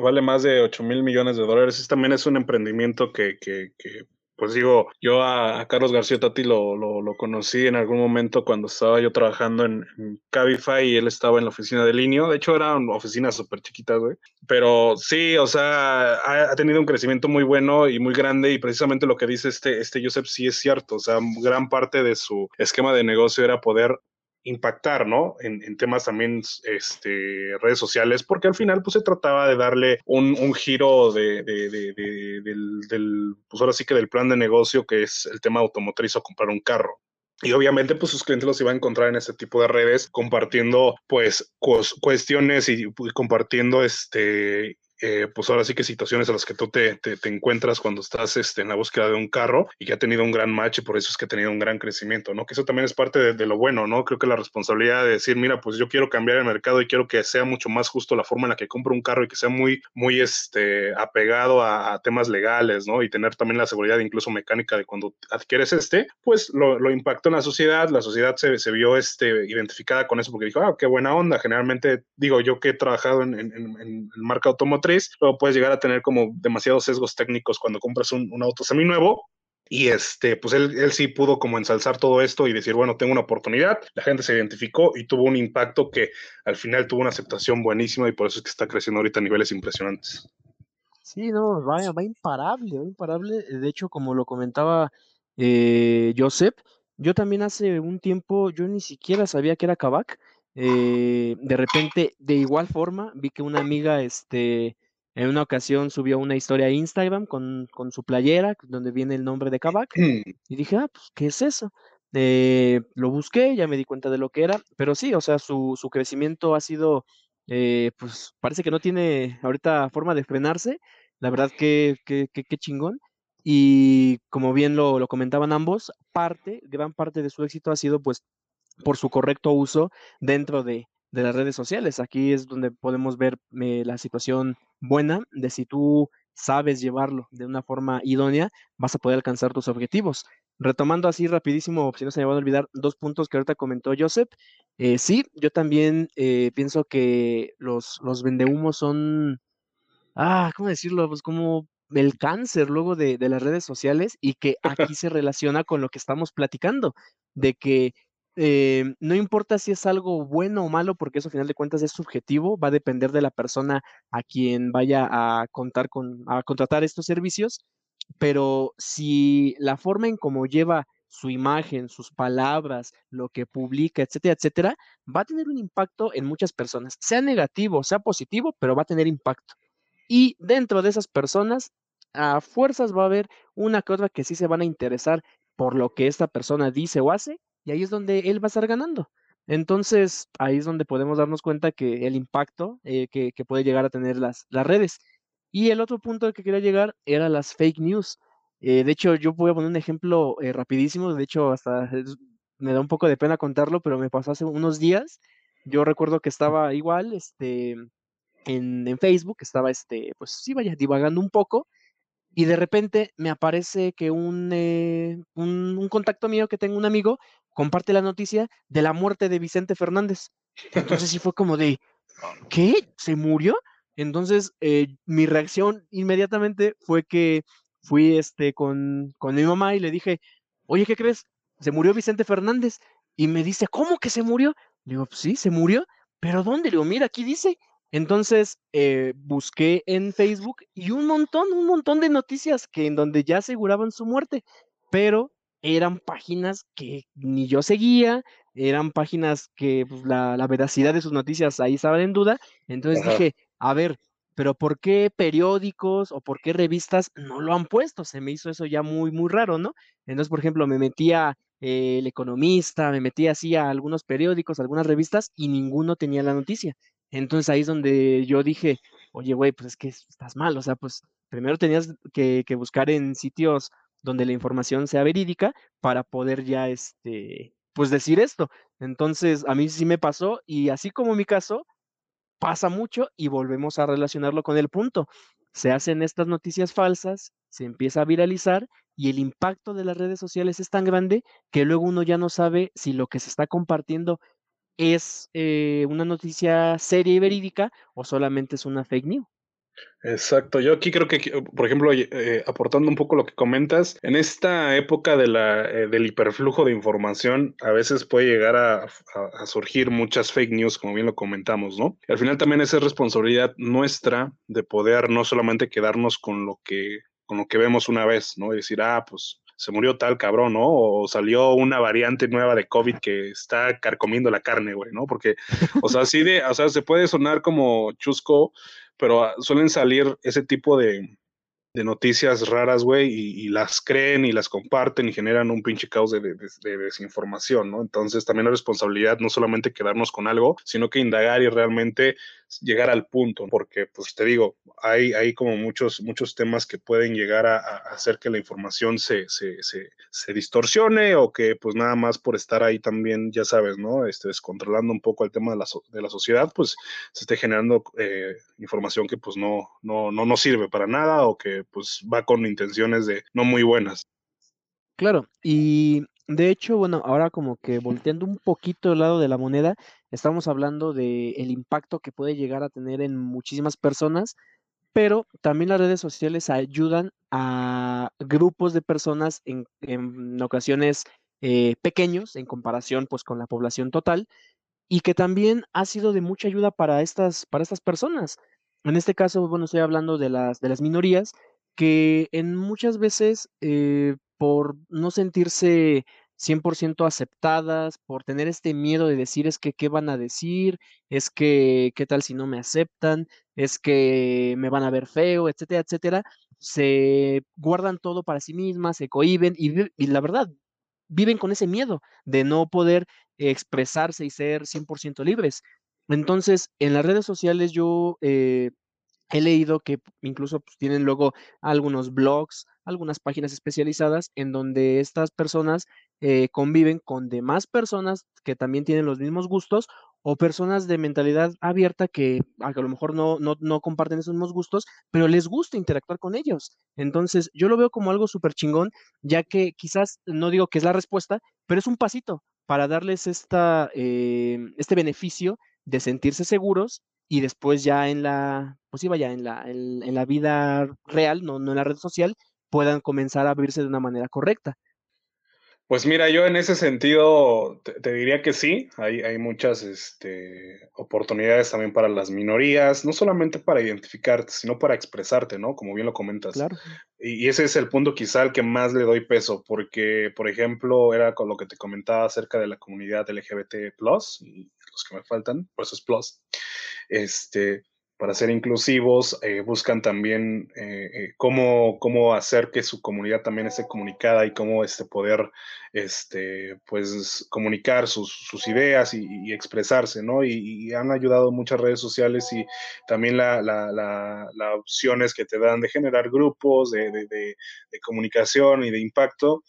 vale más de 8 mil millones de dólares. Este también es un emprendimiento que, que, que pues digo, yo a, Carlos García Tati lo, lo, conocí en algún momento cuando estaba yo trabajando en, Cabify y él estaba en la oficina de Linio. De hecho, eran oficinas súper chiquitas, güey. Pero sí, o sea, ha, tenido un crecimiento muy bueno y muy grande y precisamente lo que dice este, este Joseph sí es cierto. O sea, gran parte de su esquema de negocio era poder impactar, ¿no? En, temas también, este, redes sociales, porque al final, pues se trataba de darle un, giro de, del, pues ahora sí que del plan de negocio, que es el tema automotriz o comprar un carro. Y obviamente, pues sus clientes los iban a encontrar en este tipo de redes, compartiendo, pues, cuestiones y compartiendo, este, eh, pues ahora sí que situaciones a las que tú te, te, encuentras cuando estás este, en la búsqueda de un carro y que ha tenido un gran match y por eso es que ha tenido un gran crecimiento, ¿no? Que eso también es parte de, lo bueno, ¿no? Creo que la responsabilidad de decir, mira, pues yo quiero cambiar el mercado y quiero que sea mucho más justo la forma en la que compro un carro y que sea muy, muy este, apegado a, temas legales, ¿no? Y tener también la seguridad incluso mecánica de cuando adquieres este, pues lo, impactó en la sociedad, la sociedad se, se, vio este, identificada con eso porque dijo, ah, qué buena onda, generalmente digo yo que he trabajado en, en, en, en marca automotriz, luego puedes llegar a tener como demasiados sesgos técnicos cuando compras un, un auto seminuevo. Y este, pues él, él, sí pudo como ensalzar todo esto y decir, bueno, tengo una oportunidad. La gente se identificó y tuvo un impacto que al final tuvo una aceptación buenísima y por eso es que está creciendo ahorita a niveles impresionantes. Sí, no, va, va imparable, va imparable. De hecho, como lo comentaba eh, Joseph, yo también hace un tiempo, yo ni siquiera sabía que era Kavak eh, de repente, de igual forma, vi que una amiga, este, en una ocasión subió una historia a Instagram con, con su playera, donde viene el nombre de Kavak, [clears throat] y dije, ah, pues, ¿qué es eso? Eh, lo busqué, ya me di cuenta de lo que era, pero sí, o sea, su, su crecimiento ha sido, eh, pues, parece que no tiene ahorita forma de frenarse, la verdad que, que, que, chingón, y como bien lo, lo comentaban ambos, parte, gran parte de su éxito ha sido, pues, por su correcto uso dentro de, las redes sociales. Aquí es donde podemos ver eh, la situación buena de si tú sabes llevarlo de una forma idónea, vas a poder alcanzar tus objetivos. Retomando así rapidísimo, si no se me van a olvidar, dos puntos que ahorita comentó Joseph. Eh, sí, yo también eh, pienso que los, los vendehumos son, ah, ¿cómo decirlo? Pues como el cáncer luego de, de las redes sociales y que [laughs] aquí se relaciona con lo que estamos platicando, de que eh, no importa si es algo bueno o malo, porque eso a final de cuentas es subjetivo, va a depender de la persona a quien vaya a contar con, a contratar estos servicios, pero si la forma en cómo lleva su imagen, sus palabras, lo que publica, etcétera, etcétera, va a tener un impacto en muchas personas, sea negativo, sea positivo, pero va a tener impacto. Y dentro de esas personas, a fuerzas va a haber una que otra que sí se van a interesar por lo que esta persona dice o hace, y ahí es donde él va a estar ganando. Entonces, ahí es donde podemos darnos cuenta que el impacto eh, que, puede llegar a tener las, las redes. Y el otro punto al que quería llegar era las fake news. Eh, de hecho, yo voy a poner un ejemplo eh, rapidísimo, de hecho, hasta me da un poco de pena contarlo, pero me pasó hace unos días. Yo recuerdo que estaba igual, este, en, en Facebook, estaba, este, pues sí, vaya, divagando un poco, y de repente me aparece que un, eh, un, contacto mío que tengo un amigo comparte la noticia de la muerte de Vicente Fernández. Entonces sí fue como de, ¿qué? ¿Se murió? Entonces eh, mi reacción inmediatamente fue que fui este, con, con mi mamá y le dije, oye, ¿qué crees? Se murió Vicente Fernández. Y me dice, ¿cómo que se murió? Le digo, pues sí, se murió. ¿Pero dónde? Le digo, mira, aquí dice. Entonces eh, busqué en Facebook y un montón, un montón de noticias que en donde ya aseguraban su muerte, pero eran páginas que ni yo seguía, eran páginas que pues, la, la, veracidad de sus noticias ahí estaba en duda. Entonces Ajá. dije, a ver, pero ¿por qué periódicos o por qué revistas no lo han puesto? Se me hizo eso ya muy, muy raro, ¿no? Entonces, por ejemplo, me metía eh, El Economista, me metía así a algunos periódicos, algunas revistas y ninguno tenía la noticia. Entonces ahí es donde yo dije, oye, güey, pues es que estás mal, o sea, pues primero tenías que, que, buscar en sitios donde la información sea verídica para poder ya, este, pues decir esto. Entonces a mí sí me pasó y así como mi caso, pasa mucho y volvemos a relacionarlo con el punto. Se hacen estas noticias falsas, se empieza a viralizar y el impacto de las redes sociales es tan grande que luego uno ya no sabe si lo que se está compartiendo es eh, una noticia seria y verídica o solamente es una fake news. Exacto, yo aquí creo que, por ejemplo, eh, aportando un poco lo que comentas, en esta época de la, eh, del hiperflujo de información, a veces puede llegar a, surgir muchas fake news, como bien lo comentamos, ¿no? al final también esa es responsabilidad nuestra de poder no solamente quedarnos con lo que, con lo que vemos una vez, ¿no? Y decir, ah, pues se murió tal cabrón, ¿no? O salió una variante nueva de COVID que está carcomiendo la carne, güey, ¿no? Porque, o sea, así de, o sea, se puede sonar como chusco, pero suelen salir ese tipo de, de noticias raras, güey, y, las creen y las comparten y generan un pinche caos de, de, de, desinformación, ¿no? Entonces también la responsabilidad no solamente quedarnos con algo, sino que indagar y realmente llegar al punto, porque, pues te digo, hay, hay como muchos, muchos temas que pueden llegar a, hacer que la información se, se, se, se, distorsione o que pues nada más por estar ahí también, ya sabes, ¿no? Este, descontrolando un poco el tema de la, de la sociedad, pues se esté generando eh, información que pues no, no, no nos sirve para nada o que pues va con intenciones de no muy buenas. Claro, y de hecho, bueno, ahora como que volteando un poquito el lado de la moneda, estamos hablando de el impacto que puede llegar a tener en muchísimas personas, pero también las redes sociales ayudan a grupos de personas en, en ocasiones eh, pequeños en comparación pues con la población total y que también ha sido de mucha ayuda para estas, para estas personas. En este caso, bueno, estoy hablando de las, de las minorías que en muchas veces eh, por no sentirse 100% aceptadas, por tener este miedo de decir es que qué van a decir, es que qué tal si no me aceptan, es que me van a ver feo, etcétera, etcétera, se guardan todo para sí mismas, se cohiben y, la verdad, viven con ese miedo de no poder expresarse y ser 100% libres. Entonces, en las redes sociales yo eh, he leído que incluso pues, tienen luego algunos blogs, algunas páginas especializadas en donde estas personas eh, conviven con demás personas que también tienen los mismos gustos o personas de mentalidad abierta que a lo mejor no, no, no comparten esos mismos gustos, pero les gusta interactuar con ellos. Entonces, yo lo veo como algo súper chingón, ya que quizás no digo que es la respuesta, pero es un pasito, para darles esta, eh, este beneficio de sentirse seguros y después ya en la, pues sí, vaya, en la, en, la vida real, no, no en la red social, puedan comenzar a abrirse de una manera correcta. Pues mira, yo en ese sentido te, diría que sí, hay, hay muchas este, oportunidades también para las minorías, no solamente para identificarte, sino para expresarte, ¿no? Como bien lo comentas. Claro. Y, ese es el punto quizá al que más le doy peso, porque, por ejemplo, era con lo que te comentaba acerca de la comunidad LGBT+, y los que me faltan, por eso es plus, este, para ser inclusivos, eh, buscan también eh, eh, cómo, cómo, hacer que su comunidad también esté comunicada y cómo este, poder este, pues, comunicar sus, sus ideas y, expresarse, ¿no? Y, han ayudado muchas redes sociales y también las la, la, opciones que te dan de generar grupos de, de, de comunicación y de impacto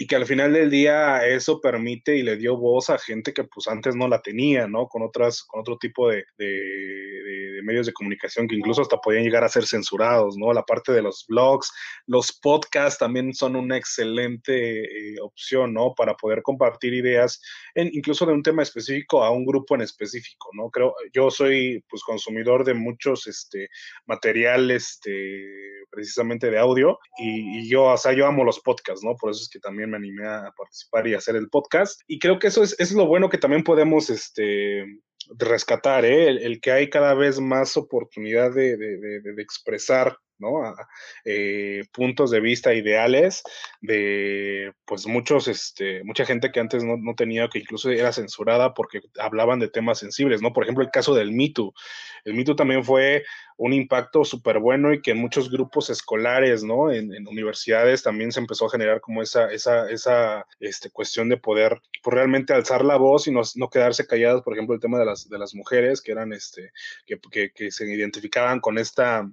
y que al final del día eso permite y le dio voz a gente que pues antes no la tenía, ¿no? Con otras, con otro tipo de, de, medios de comunicación que incluso hasta podían llegar a ser censurados, ¿no? La parte de los blogs, los podcasts también son una excelente eh, opción, ¿no? Para poder compartir ideas, en, incluso de un tema específico a un grupo en específico, ¿no? Creo, yo soy pues consumidor de muchos este, materiales, este, precisamente de audio, y, y yo, o sea, yo amo los podcasts, ¿no? Por eso es que también me animé a participar y hacer el podcast. Y creo que eso es, es lo bueno que también podemos este, rescatar, ¿eh? el, que hay cada vez más oportunidad de, de, de, expresar ¿no? Eh, puntos de vista ideales de pues muchos, este, mucha gente que antes no, no, tenía, que incluso era censurada porque hablaban de temas sensibles, ¿no? Por ejemplo, el caso del mito El mito también fue un impacto súper bueno y que en muchos grupos escolares, ¿no? En, universidades también se empezó a generar como esa, esa, esa este, cuestión de poder pues, realmente alzar la voz y no, no, quedarse callados, por ejemplo, el tema de las, de las mujeres que eran, este, que, que se identificaban con esta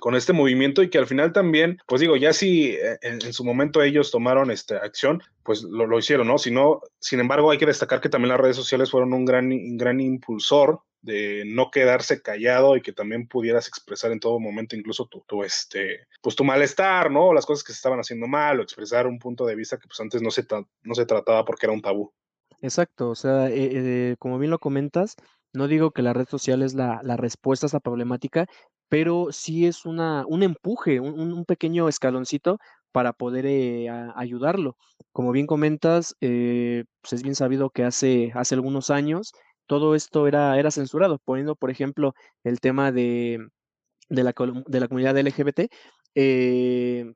con este movimiento y que al final también, pues digo, ya si eh, en, su momento ellos tomaron esta acción, pues lo, lo, hicieron, ¿no? Si no, sin embargo, hay que destacar que también las redes sociales fueron un gran, un gran impulsor de no quedarse callado y que también pudieras expresar en todo momento incluso tu, tu, este, pues tu malestar, ¿no? Las cosas que se estaban haciendo mal o expresar un punto de vista que pues antes no se, no se trataba porque era un tabú. Exacto, o sea, eh, eh, como bien lo comentas, no digo que la red social es la, la respuesta a esa problemática, pero sí es una, un empuje, un, pequeño escaloncito para poder eh, ayudarlo. Como bien comentas, eh, pues es bien sabido que hace, hace algunos años todo esto era, era censurado, poniendo, por ejemplo, el tema de, de, la, de la comunidad LGBT. Eh,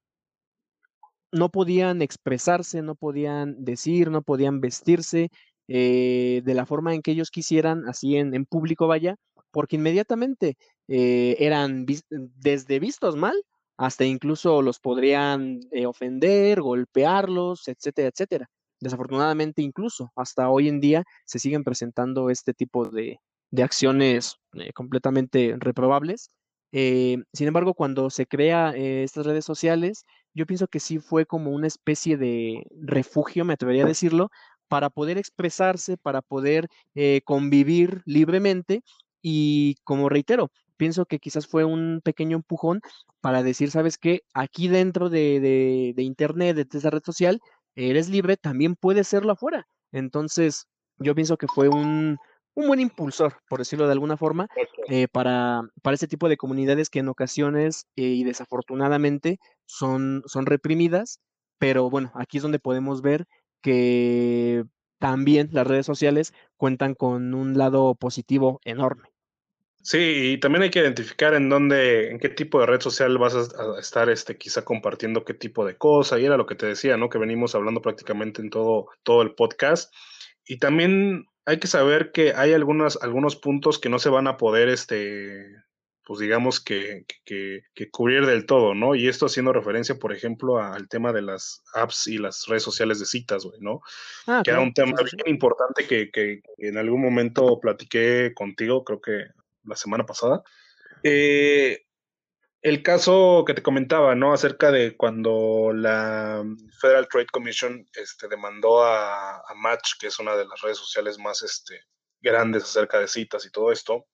no podían expresarse, no podían decir, no podían vestirse de la forma en que ellos quisieran, así en, en público vaya, porque inmediatamente eh, eran desde vistos mal hasta incluso los podrían eh, ofender, golpearlos, etcétera, etcétera. Desafortunadamente incluso hasta hoy en día se siguen presentando este tipo de, acciones eh, completamente reprobables. sin embargo, cuando se crea estas redes sociales, yo pienso que sí fue como una especie de refugio, me atrevería a decirlo, para poder expresarse, para poder convivir libremente y como reitero, pienso que quizás fue un pequeño empujón para decir, sabes qué, aquí dentro de, de, Internet, de esa red social, eres libre, también puedes serlo afuera. Entonces, yo pienso que fue un, un buen impulsor, por decirlo de alguna forma, eh, para, para ese tipo de comunidades que en ocasiones eh, y desafortunadamente son, son reprimidas, pero bueno, aquí es donde podemos ver que también las redes sociales cuentan con un lado positivo enorme. Sí, y también hay que identificar en dónde, en qué tipo de red social vas a, estar, este, quizá compartiendo qué tipo de cosa, y era lo que te decía, ¿no? Que venimos hablando prácticamente en todo, todo el podcast. Y también hay que saber que hay algunos, algunos puntos que no se van a poder, este, pues digamos que, que, que, cubrir del todo, ¿no? Y esto haciendo referencia, por ejemplo, al tema de las apps y las redes sociales de citas, güey, ¿no? Ah, que era un tema bien importante que, que, en algún momento platiqué contigo, creo que la semana pasada. Eh, el caso que te comentaba, ¿no? Acerca de cuando la Federal Trade Commission este, demandó a, Match, que es una de las redes sociales más este, grandes acerca de citas y todo esto,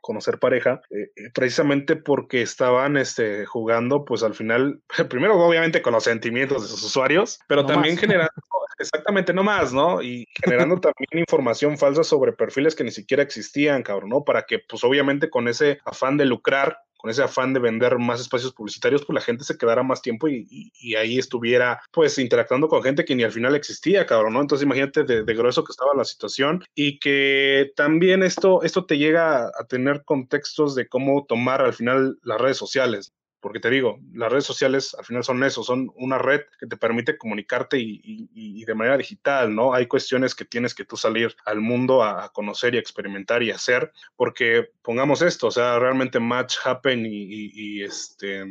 conocer pareja, eh, eh, precisamente porque estaban este, jugando, pues al final, [laughs] primero obviamente con los sentimientos de sus usuarios, pero también generando, [laughs] exactamente, no más, ¿no? Y generando [laughs] también información falsa sobre perfiles que ni siquiera existían, cabrón, ¿no? Para que, pues obviamente con ese afán de lucrar, con ese afán de vender más espacios publicitarios, pues la gente se quedara más tiempo y, ahí estuviera pues interactuando con gente que ni al final existía, cabrón, ¿no? Entonces imagínate de, de, grueso que estaba la situación y que también esto, esto te llega a tener contextos de cómo tomar al final las redes sociales. Porque te digo, las redes sociales al final son eso, son una red que te permite comunicarte y, de manera digital, ¿no? Hay cuestiones que tienes que tú salir al mundo a, conocer y experimentar y hacer, porque pongamos esto, o sea, realmente Match Happen y, este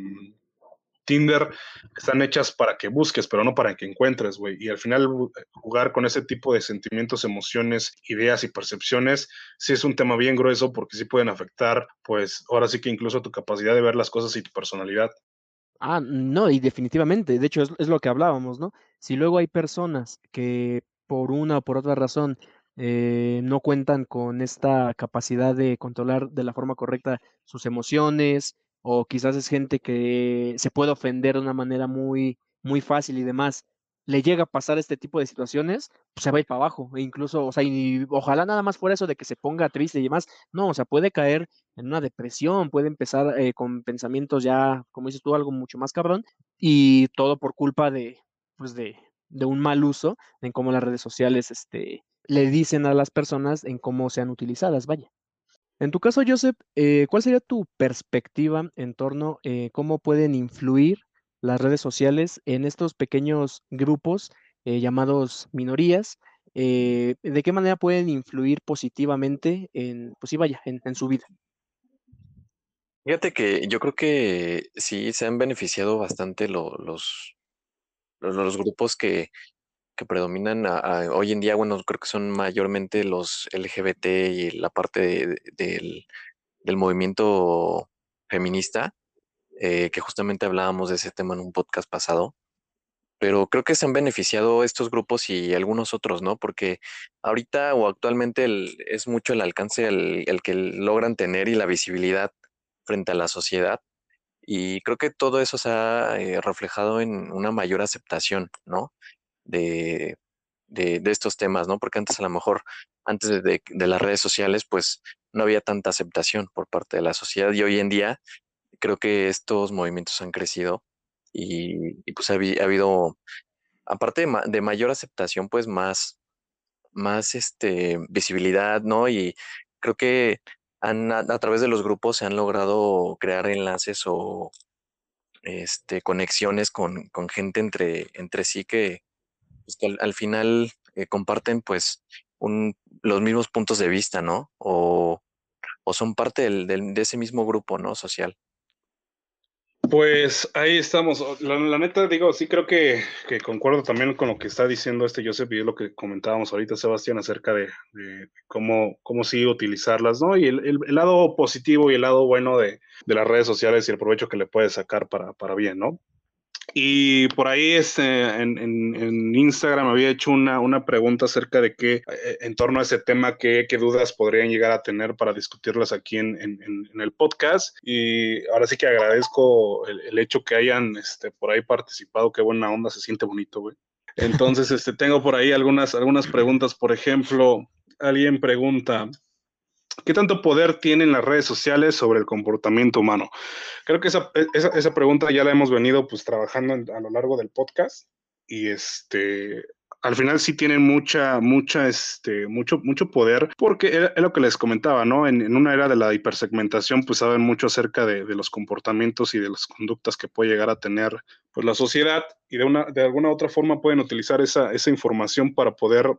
Tinder están hechas para que busques, pero no para que encuentres, güey. Y al final jugar con ese tipo de sentimientos, emociones, ideas y percepciones, sí es un tema bien grueso porque sí pueden afectar, pues ahora sí que incluso tu capacidad de ver las cosas y tu personalidad. Ah, no, y definitivamente, de hecho es, lo que hablábamos, ¿no? Si luego hay personas que por una o por otra razón eh, no cuentan con esta capacidad de controlar de la forma correcta sus emociones, o quizás es gente que se puede ofender de una manera muy, muy fácil y demás, le llega a pasar este tipo de situaciones, pues se va a ir para abajo, e incluso, o sea, y ojalá nada más fuera eso de que se ponga triste y demás, no, o sea, puede caer en una depresión, puede empezar eh, con pensamientos ya, como dices tú, algo mucho más cabrón, y todo por culpa de, pues de, de un mal uso en cómo las redes sociales, este, le dicen a las personas en cómo sean utilizadas, vaya. En tu caso, Joseph, eh, ¿cuál sería tu perspectiva en torno a eh, cómo pueden influir las redes sociales en estos pequeños grupos eh, llamados minorías? ¿De qué manera pueden influir positivamente en, pues sí, vaya, en, su vida? Fíjate que yo creo que sí se han beneficiado bastante los, los, los grupos que, que predominan hoy en día, bueno, creo que son mayormente los LGBT y la parte del, movimiento feminista, eh, que justamente hablábamos de ese tema en un podcast pasado. Pero creo que se han beneficiado estos grupos y algunos otros, ¿no? Porque ahorita o actualmente es mucho el alcance el, que logran tener y la visibilidad frente a la sociedad. Y creo que todo eso se ha eh, reflejado en una mayor aceptación, ¿no? De, de, estos temas, ¿no? Porque antes a lo mejor, antes de, las redes sociales, pues no había tanta aceptación por parte de la sociedad y hoy en día creo que estos movimientos han crecido y, pues ha, habido, aparte de, mayor aceptación, pues más, más este, visibilidad, ¿no? Y creo que han, a, a, través de los grupos se han logrado crear enlaces o este, conexiones con, con gente entre, entre sí que, pues, que al, final eh, comparten pues los mismos puntos de vista, ¿no? O, o son parte del, de ese mismo grupo, ¿no? Social. Pues ahí estamos. La, neta, digo, sí creo que, que, concuerdo también con lo que está diciendo este Joseph y es lo que comentábamos ahorita, Sebastián, acerca de, cómo, cómo sí utilizarlas, ¿no? Y el, el, lado positivo y el lado bueno de, de, las redes sociales y el provecho que le puedes sacar para, para bien, ¿no? Y por ahí este, en, en, Instagram había hecho una, una, pregunta acerca de qué, eh, en torno a ese tema, qué, qué dudas podrían llegar a tener para discutirlas aquí en, en, el podcast. Y ahora sí que agradezco el, hecho que hayan este, por ahí participado. Qué buena onda, se siente bonito, güey. Entonces, [laughs] este, tengo por ahí algunas, algunas preguntas. Por ejemplo, alguien pregunta, ¿Qué tanto poder tienen las redes sociales sobre el comportamiento humano? Creo que esa, esa, pregunta ya la hemos venido pues trabajando a lo largo del podcast y este al final sí tienen mucha, mucha, este, mucho, mucho poder, porque es lo que les comentaba, ¿no? En, una era de la hipersegmentación, pues saben mucho acerca de, de, los comportamientos y de las conductas que puede llegar a tener pues la sociedad y de una, de alguna otra forma pueden utilizar esa, esa información para poder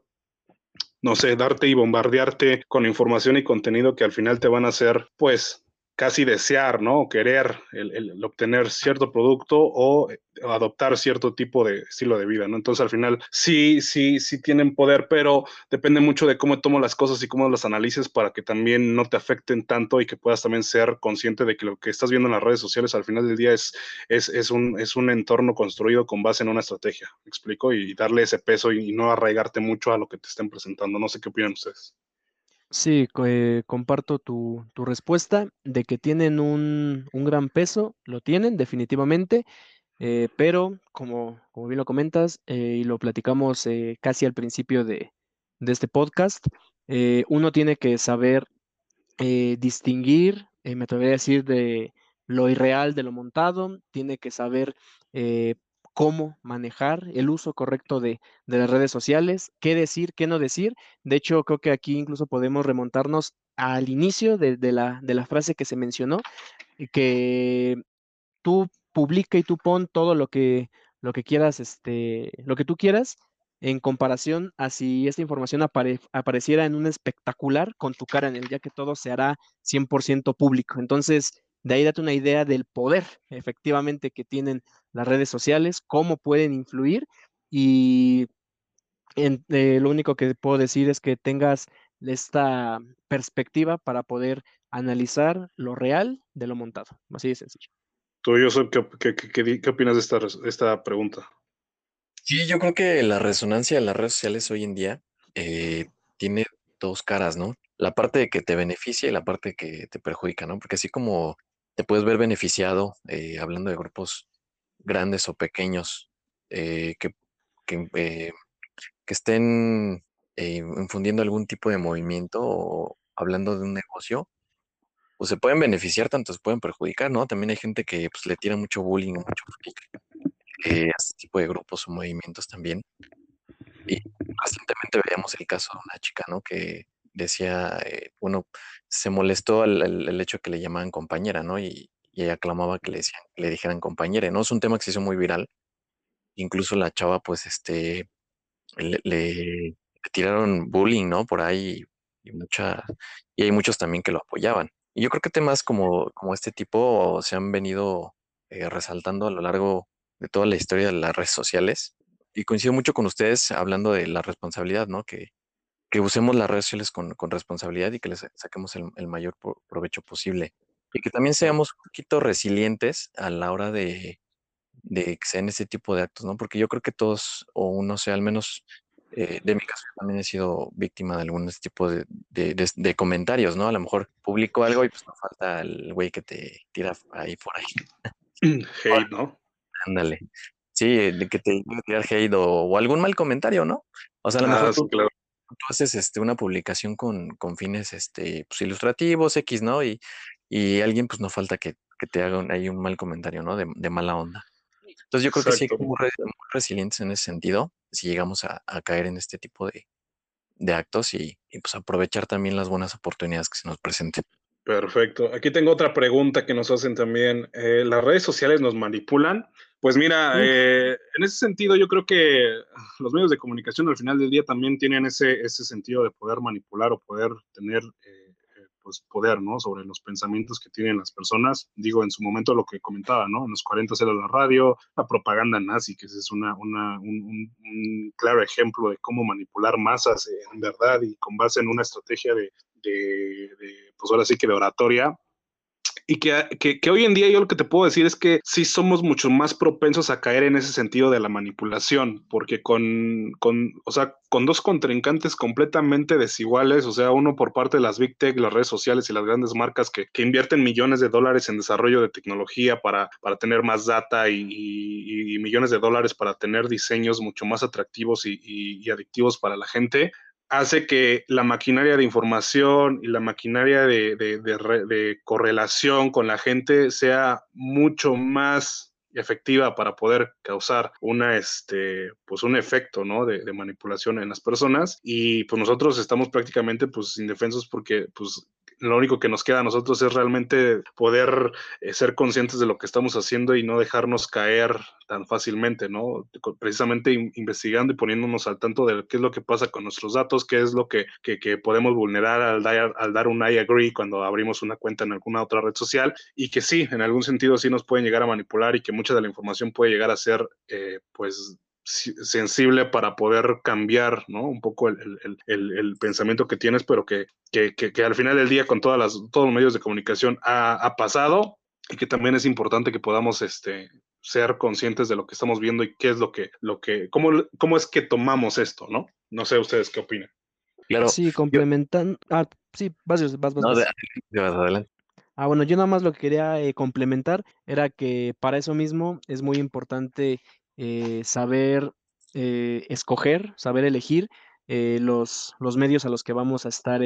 no sé, darte y bombardearte con información y contenido que al final te van a hacer, pues, casi desear, ¿no? O querer el, obtener cierto producto o adoptar cierto tipo de estilo de vida, ¿no? Entonces al final sí, sí, sí tienen poder, pero depende mucho de cómo tomo las cosas y cómo las analices para que también no te afecten tanto y que puedas también ser consciente de que lo que estás viendo en las redes sociales al final del día es, es, un, es un entorno construido con base en una estrategia, ¿me explico? Y darle ese peso y no arraigarte mucho a lo que te estén presentando. No sé qué opinan ustedes. Sí, eh, comparto tu, respuesta de que tienen un, gran peso, lo tienen definitivamente, eh, pero como, como bien lo comentas eh, y lo platicamos eh, casi al principio de, de este podcast, uno tiene que saber distinguir, me atrevería a decir, de lo irreal de lo montado, tiene que saber cómo manejar el uso correcto de, las redes sociales, qué decir, qué no decir. De hecho, creo que aquí incluso podemos remontarnos al inicio de, la, frase que se mencionó, y que tú publica y tú pon todo lo que, lo que quieras, este, lo que tú quieras, en comparación a si esta información apare- apareciera en un espectacular con tu cara en él, ya que todo se hará 100% público. Entonces, de ahí date una idea del poder, efectivamente, que tienen las redes sociales, cómo pueden influir y en- eh, lo único que puedo decir es que tengas esta perspectiva para poder analizar lo real de lo montado. Así de sencillo. Tú, yo soy, ¿qué, qué, qué- qué opinas de esta, esta pregunta? Sí, yo creo que la resonancia de las redes sociales hoy en día eh, tiene dos caras, ¿no? La parte de que te beneficia y la parte que te perjudica, ¿no? Porque así como te puedes ver beneficiado, eh, hablando de grupos grandes o pequeños, eh, que, que, eh, estén eh, infundiendo algún tipo de movimiento o hablando de un negocio, pues se pueden beneficiar, tanto se pueden perjudicar, ¿no? También hay gente que pues, le tira mucho bullying o mucho hate, eh, a este tipo de grupos o movimientos también. Y recientemente veíamos el caso de una chica, ¿no? Que decía, eh, bueno, se molestó al, al- el hecho que le llamaban compañera, ¿no? Y, ella clamaba que le decían, le dijeran compañera, ¿no? Es un tema que se hizo muy viral. Incluso la chava, pues, este, le, le- le tiraron bullying, ¿no? Por ahí y mucha, y hay muchos también que lo apoyaban. Y yo creo que temas como, como este tipo se han venido eh, resaltando a lo largo de toda la historia de las redes sociales. Y coincido mucho con ustedes hablando de la responsabilidad, ¿no? Que, que usemos las redes sociales con, con responsabilidad y que les saquemos el, el mayor pro- provecho posible. Y que también seamos un poquito resilientes a la hora de, de que sean ese tipo de actos, ¿no? Porque yo creo que todos, o uno sea al menos, eh, de mi caso, también he sido víctima de algún tipo de, de, de- de comentarios, ¿no? A lo mejor publico algo y pues no falta el güey que te tira ahí por ahí. [clears throat] [laughs] Hate, ¿no? Ándale. Sí, de que te tirar hate o, o algún mal comentario, ¿no? O sea, a lo Ah, mejor sí, tú, claro. Tú haces este, una publicación con, con fines este, pues, ilustrativos, X, ¿no? Y, y alguien, pues no falta que, que te haga un, ahí un mal comentario, ¿no? De, de mala onda. Entonces yo creo que sí hay que Exacto. ser muy, muy resilientes en ese sentido, si llegamos a, a caer en este tipo de, de actos y, y, pues aprovechar también las buenas oportunidades que se nos presenten. Perfecto. Aquí tengo otra pregunta que nos hacen también. Eh, ¿Las redes sociales nos manipulan? Pues mira, eh, en ese sentido yo creo que los medios de comunicación al final del día también tienen ese, ese sentido de poder manipular o poder tener eh, eh, pues poder, ¿no? Sobre los pensamientos que tienen las personas. Digo, en su momento lo que comentaba, ¿no? En los 40 era la radio, la propaganda nazi, que ese es una, una, un, un- un claro ejemplo de cómo manipular masas eh, en verdad y con base en una estrategia de, de, de, pues ahora sí que de oratoria. Y que, que, hoy en día yo lo que te puedo decir es que sí somos mucho más propensos a caer en ese sentido de la manipulación, porque con, con, o sea, con dos contrincantes completamente desiguales, o sea, uno por parte de las Big Tech, las redes sociales y las grandes marcas que, que invierten millones de dólares en desarrollo de tecnología para, para tener más data y, millones de dólares para tener diseños mucho más atractivos y, y adictivos para la gente, hace que la maquinaria de información y la maquinaria de, de, de, re, de, correlación con la gente sea mucho más efectiva para poder causar una, este, pues un efecto, ¿no? De, de, manipulación en las personas y pues nosotros estamos prácticamente pues indefensos porque pues lo único que nos queda a nosotros es realmente poder eh, ser conscientes de lo que estamos haciendo y no dejarnos caer tan fácilmente, ¿no? Precisamente in investigando y poniéndonos al tanto de qué es lo que pasa con nuestros datos, qué es lo que, que, que podemos vulnerar al dar, al dar, un I agree cuando abrimos una cuenta en alguna otra red social y que sí, en algún sentido sí nos pueden llegar a manipular y que mucha de la información puede llegar a ser, eh, pues, sensible para poder cambiar ¿no? un poco el, el, el, el, pensamiento que tienes, pero que, que, que, que, al final del día con todas las, todos los medios de comunicación ha, ha, pasado y que también es importante que podamos este, ser conscientes de lo que estamos viendo y qué es lo que, lo que cómo, cómo es que tomamos esto, ¿no? No sé ustedes qué opinan. Claro. Sí, complementan. Yo... Ah, sí, vas, vas, vas. No, vas. De, de, adelante. Ah, bueno, yo nada más lo que quería eh, complementar era que para eso mismo es muy importante eh, saber eh, escoger, saber elegir los, los medios a los que vamos a estar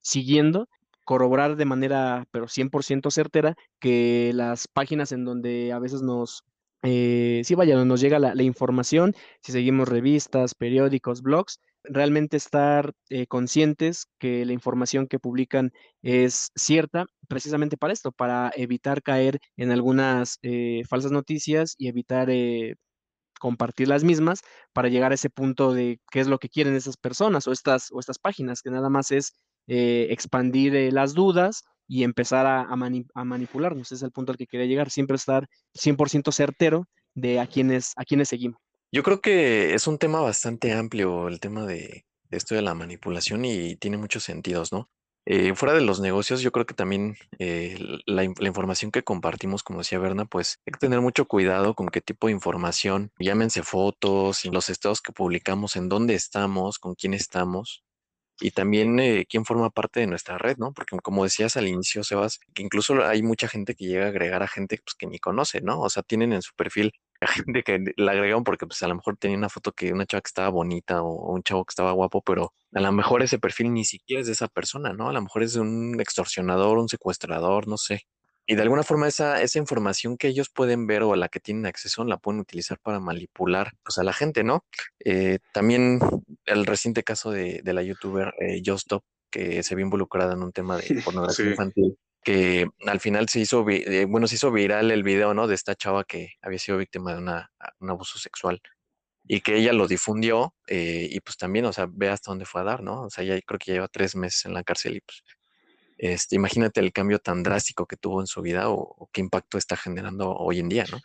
siguiendo corroborar de manera, pero 100% certera, que las páginas en donde a veces nos, eh, sí, vaya, nos llega la, información, si seguimos revistas, periódicos, blogs, realmente estar eh, conscientes que la información que publican es cierta, precisamente para esto, para evitar caer en algunas eh, falsas noticias y evitar compartir las mismas para llegar a ese punto de qué es lo que quieren esas personas o estas, o estas páginas, que nada más es eh, expandir eh, las dudas y empezar a, manipularnos. Ese es el punto al que quería llegar, siempre estar 100% certero de a quienes, a quienes seguimos. Yo creo que es un tema bastante amplio el tema de, esto de la manipulación y tiene muchos sentidos, ¿no? Eh, fuera de los negocios, yo creo que también la, la, información que compartimos, como decía Berna, pues hay que tener mucho cuidado con qué tipo de información, llámense fotos los estados que publicamos, en dónde estamos, con quién estamos, y también eh, quién forma parte de nuestra red, ¿no? Porque como decías al inicio, Sebas, que incluso hay mucha gente que llega a agregar a gente pues, que ni conoce, ¿no? O sea, tienen en su perfil a gente que la agregaron porque pues a lo mejor tenía una foto que una chava que estaba bonita o, un chavo que estaba guapo, pero a lo mejor ese perfil ni siquiera es de esa persona, ¿no? A lo mejor es de un extorsionador, un secuestrador, no sé. Y de alguna forma esa, esa información que ellos pueden ver o a la que tienen acceso la pueden utilizar para manipular pues, a la gente, ¿no? Eh, también el reciente caso de, la youtuber eh, Justop, que se vio involucrada en un tema de [laughs] pornografía infantil, que al final se hizo, eh, bueno, se hizo viral el video, ¿no? De esta chava que había sido víctima de una, un abuso sexual y que ella lo difundió eh, y pues también, o sea, ve hasta dónde fue a dar, ¿no? O sea, ya creo que lleva tres meses en la cárcel y pues este, imagínate el cambio tan drástico que tuvo en su vida o, qué impacto está generando hoy en día, ¿no?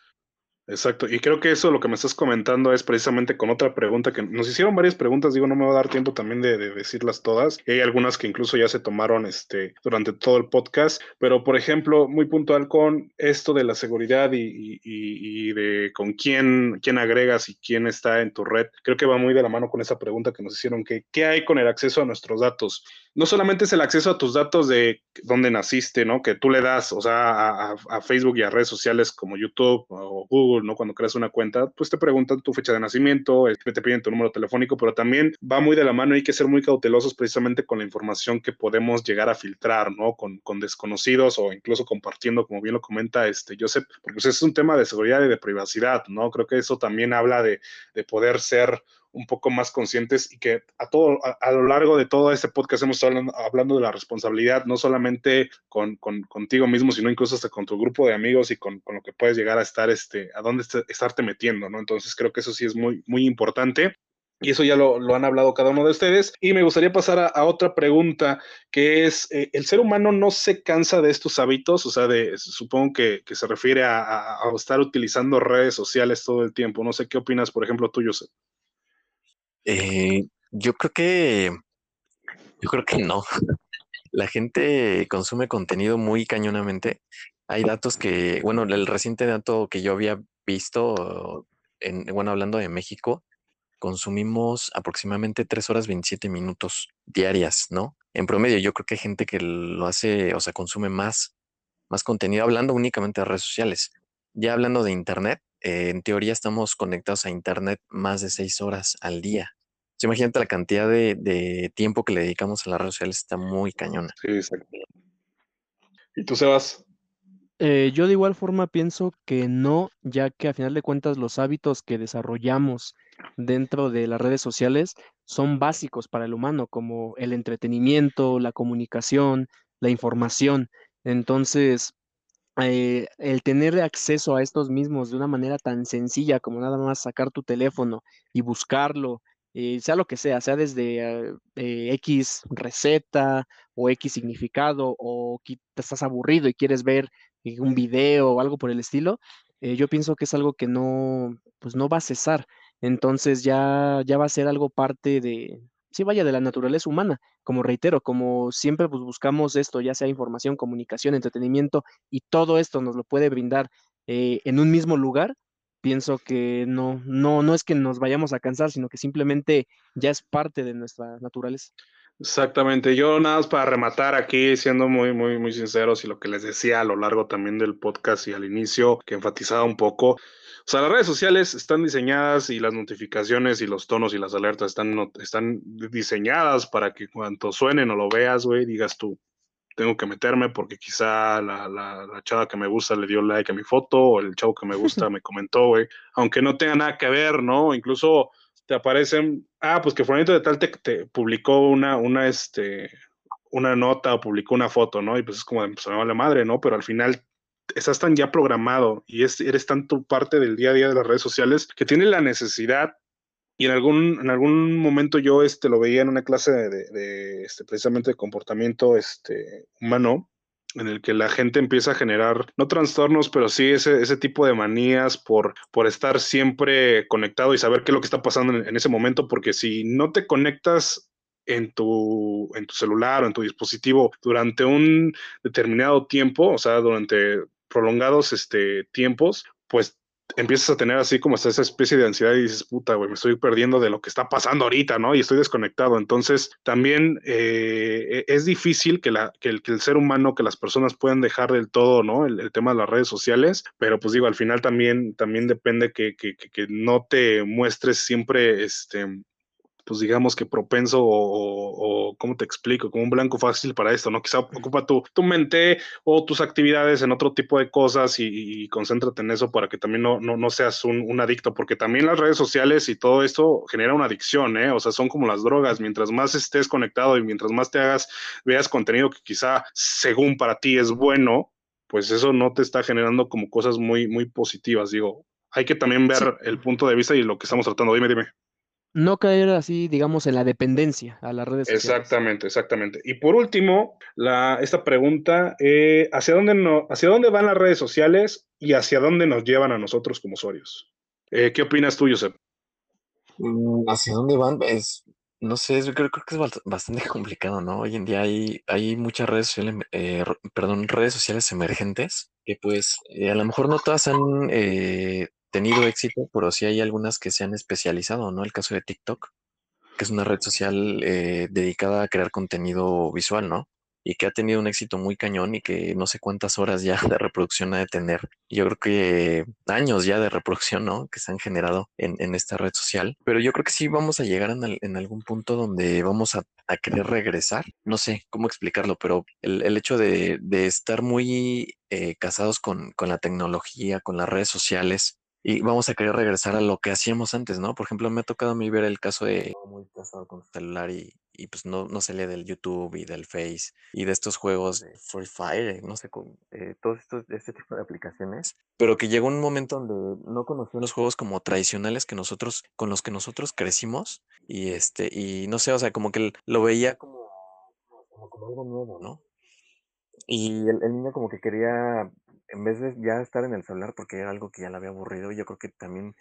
Exacto, y creo que eso lo que me estás comentando es precisamente con otra pregunta que nos hicieron varias preguntas, digo, no me va a dar tiempo también de, decirlas todas, hay algunas que incluso ya se tomaron este, durante todo el podcast, pero por ejemplo, muy puntual con esto de la seguridad y, de con quién, quién agregas y quién está en tu red, creo que va muy de la mano con esa pregunta que nos hicieron, qué hay con el acceso a nuestros datos no solamente es el acceso a tus datos de dónde naciste, ¿no? Que tú le das, o sea, a, Facebook y a redes sociales como YouTube o Google, ¿no? Cuando creas una cuenta, pues te preguntan tu fecha de nacimiento, te piden tu número telefónico, pero también va muy de la mano y hay que ser muy cautelosos precisamente con la información que podemos llegar a filtrar, ¿no? Con, desconocidos o incluso compartiendo, como bien lo comenta este Joseph, porque pues, es un tema de seguridad y de privacidad, ¿no? Creo que eso también habla de poder ser un poco más conscientes y que a todo a, lo largo de todo este podcast hemos estado hablando, de la responsabilidad, no solamente con, contigo mismo, sino incluso hasta con tu grupo de amigos y con, lo que puedes llegar a estar, este, a dónde estarte metiendo, ¿no? Entonces creo que eso sí es muy, muy importante. Y eso ya lo, han hablado cada uno de ustedes. Y me gustaría pasar a, otra pregunta, que es, eh, ¿el ser humano no se cansa de estos hábitos? O sea, de, supongo que, se refiere a, a, estar utilizando redes sociales todo el tiempo. No sé qué opinas, por ejemplo, tú, Joseph. Eh, yo creo que, yo creo que no. [laughs] La gente consume contenido muy cañonamente. Hay datos que, bueno, el reciente dato que yo había visto, en, bueno, hablando de México, consumimos aproximadamente 3 horas 27 minutos diarias, ¿no? En promedio, yo creo que hay gente que lo hace, o sea, consume más, más contenido, hablando únicamente de redes sociales. Ya hablando de Internet, eh, en teoría estamos conectados a Internet más de seis horas al día. imagínate la cantidad de, tiempo que le dedicamos a las redes sociales, está muy cañona. Sí, exacto. ¿Y tú, Sebas? Eh, yo de igual forma pienso que no, ya que a final de cuentas los hábitos que desarrollamos dentro de las redes sociales son básicos para el humano, como el entretenimiento, la comunicación, la información. Entonces, eh, el tener acceso a estos mismos de una manera tan sencilla como nada más sacar tu teléfono y buscarlo, eh, sea lo que sea, sea desde eh, X receta o X significado o te estás aburrido y quieres ver un video o algo por el estilo, yo pienso que es algo que no, pues no va a cesar. Entonces ya, ya va a ser algo parte de, sí vaya de la naturaleza humana, como reitero, como siempre pues, buscamos esto, ya sea información, comunicación, entretenimiento, y todo esto nos lo puede brindar eh, en un mismo lugar, pienso que no, no, no es que nos vayamos a cansar, sino que simplemente ya es parte de nuestra naturaleza. Exactamente. Yo nada más para rematar aquí, siendo muy, muy, muy sinceros y lo que les decía a lo largo también del podcast y al inicio, que enfatizaba un poco. O sea, las redes sociales están diseñadas y las notificaciones y los tonos y las alertas están, están diseñadas para que cuando suenen o lo veas, güey, digas tú, tengo que meterme porque quizá la, la, la, chava que me gusta le dio like a mi foto o el chavo que me gusta [laughs] me comentó, güey, aunque no tenga nada que ver, ¿no? Incluso te aparecen, ah, pues que Fulanito de tal te, publicó una, una, este, una nota o publicó una foto, ¿no? Y pues es como, pues me vale madre, ¿no? Pero al final estás tan ya programado y es, eres tanto parte del día a día de las redes sociales que tienes la necesidad y en algún, en algún momento yo este, lo veía en una clase de, de, de este, precisamente de comportamiento este, humano, en el que la gente empieza a generar, no trastornos, pero sí ese, ese tipo de manías por, por estar siempre conectado y saber qué es lo que está pasando en, en ese momento, porque si no te conectas en tu, en tu celular o en tu dispositivo durante un determinado tiempo, o sea, durante prolongados este, tiempos, pues empiezas a tener así como esa especie de ansiedad y dices, puta, güey, me estoy perdiendo de lo que está pasando ahorita, ¿no? Y estoy desconectado. Entonces, también eh, es difícil que, la, que, el, que, el, ser humano, que las personas puedan dejar del todo, ¿no? El, el tema de las redes sociales, pero pues digo, al final también, también depende que, que, que no te muestres siempre, este, pues digamos que propenso o, ¿cómo te explico? Como un blanco fácil para esto, ¿no? Quizá ocupa tu, tu mente o tus actividades en otro tipo de cosas y, y concéntrate en eso para que también no, no, no seas un, un, adicto, porque también las redes sociales y todo esto genera una adicción, ¿eh? O sea, son como las drogas, mientras más estés conectado y mientras más te hagas, veas contenido que quizá según para ti es bueno, pues eso no te está generando como cosas muy, muy positivas, digo. Hay que también ver sí. el punto de vista y lo que estamos tratando. Dime, dime no caer así, digamos, en la dependencia a las redes sociales. Exactamente, exactamente. Y por último, la, esta pregunta, eh, ¿hacia, dónde no, ¿hacia dónde van las redes sociales y hacia dónde nos llevan a nosotros como usuarios? Eh, ¿Qué opinas tú, Josep? Mm, ¿Hacia dónde van? Es, no sé, yo creo, creo, que es bastante complicado, ¿no? Hoy en día hay, hay muchas redes sociales, eh, perdón, redes sociales emergentes que pues a lo mejor no todas han tenido éxito, pero sí hay algunas que se han especializado, ¿no? El caso de TikTok, que es una red social eh, dedicada a crear contenido visual, ¿no? Y que ha tenido un éxito muy cañón y que no sé cuántas horas ya [laughs] de reproducción ha de tener. Yo creo que años ya de reproducción, ¿no? Que se han generado en, esta red social. Pero yo creo que sí vamos a llegar en, algún punto donde vamos a, querer regresar. No sé cómo explicarlo, pero el, el hecho de, estar muy eh, casados con la tecnología, con las redes sociales, y vamos a querer regresar a lo que hacíamos antes, ¿no? Por ejemplo, me ha tocado a mí ver el caso de muy casado con su celular y, y pues no, no se lee del YouTube y del Face y de estos juegos de Free Fire, no sé, con, eh, todos estos, este tipo de aplicaciones, pero que llegó un momento donde no conocían los juegos como tradicionales que nosotros, con los que nosotros crecimos y este, y no sé, o sea, como que lo veía como, como, como algo nuevo, ¿no? Y el, el, niño como que quería en vez de ya estar en el celular porque era algo que ya le había aburrido, yo creo que también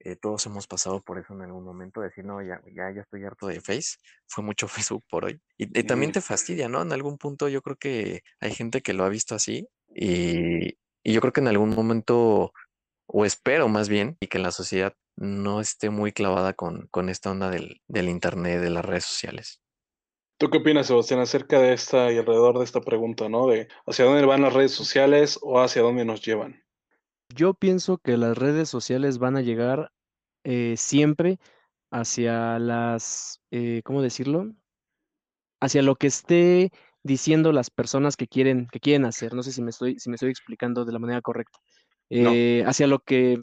eh, todos hemos pasado por eso en algún momento, decir, no, ya, ya, ya estoy harto de Face, fue mucho [laughs] Facebook por hoy. Y, y, también te fastidia, ¿no? En algún punto yo creo que hay gente que lo ha visto así y, y yo creo que en algún momento, o espero más bien, y que la sociedad no esté muy clavada con, con esta onda del, del Internet, de las redes sociales. ¿Tú qué opinas, Sebastián, acerca de esta y alrededor de esta pregunta, ¿no? De hacia dónde van las redes sociales o hacia dónde nos llevan. Yo pienso que las redes sociales van a llegar eh, siempre hacia las, eh, ¿cómo decirlo? Hacia lo que esté diciendo las personas que quieren, que quieren hacer. No sé si me estoy, si me estoy explicando de la manera correcta. Eh, no. Hacia lo que,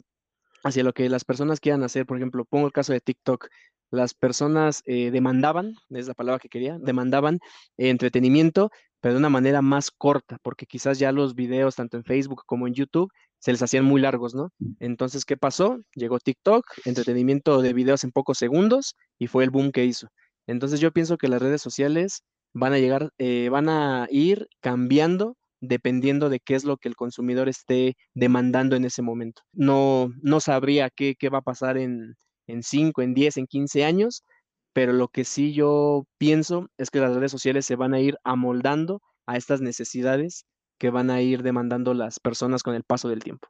hacia lo que las personas quieran hacer. Por ejemplo, pongo el caso de TikTok las personas eh, demandaban, es la palabra que quería, demandaban eh, entretenimiento, pero de una manera más corta, porque quizás ya los videos, tanto en Facebook como en YouTube, se les hacían muy largos, ¿no? Entonces, ¿qué pasó? Llegó TikTok, entretenimiento de videos en pocos segundos, y fue el boom que hizo. Entonces, yo pienso que las redes sociales van a llegar, eh, van a ir cambiando dependiendo de qué es lo que el consumidor esté demandando en ese momento. No, no sabría qué, qué va a pasar en, en 5, en 10, en 15 años, pero lo que sí yo pienso es que las redes sociales se van a ir amoldando a estas necesidades que van a ir demandando las personas con el paso del tiempo.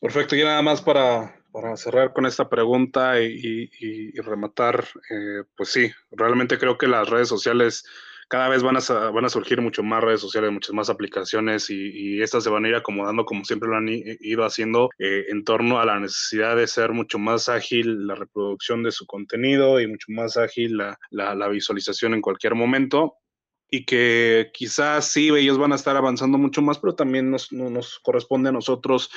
Perfecto, y nada más para, para cerrar con esta pregunta y, rematar, eh, pues sí, realmente creo que las redes sociales cada vez van a, van a surgir mucho más redes sociales, muchas más aplicaciones y, estas se van a ir acomodando como siempre lo han ido haciendo eh, en torno a la necesidad de ser mucho más ágil la reproducción de su contenido y mucho más ágil la, la, visualización en cualquier momento y que quizás sí, ellos van a estar avanzando mucho más, pero también nos, nos corresponde a nosotros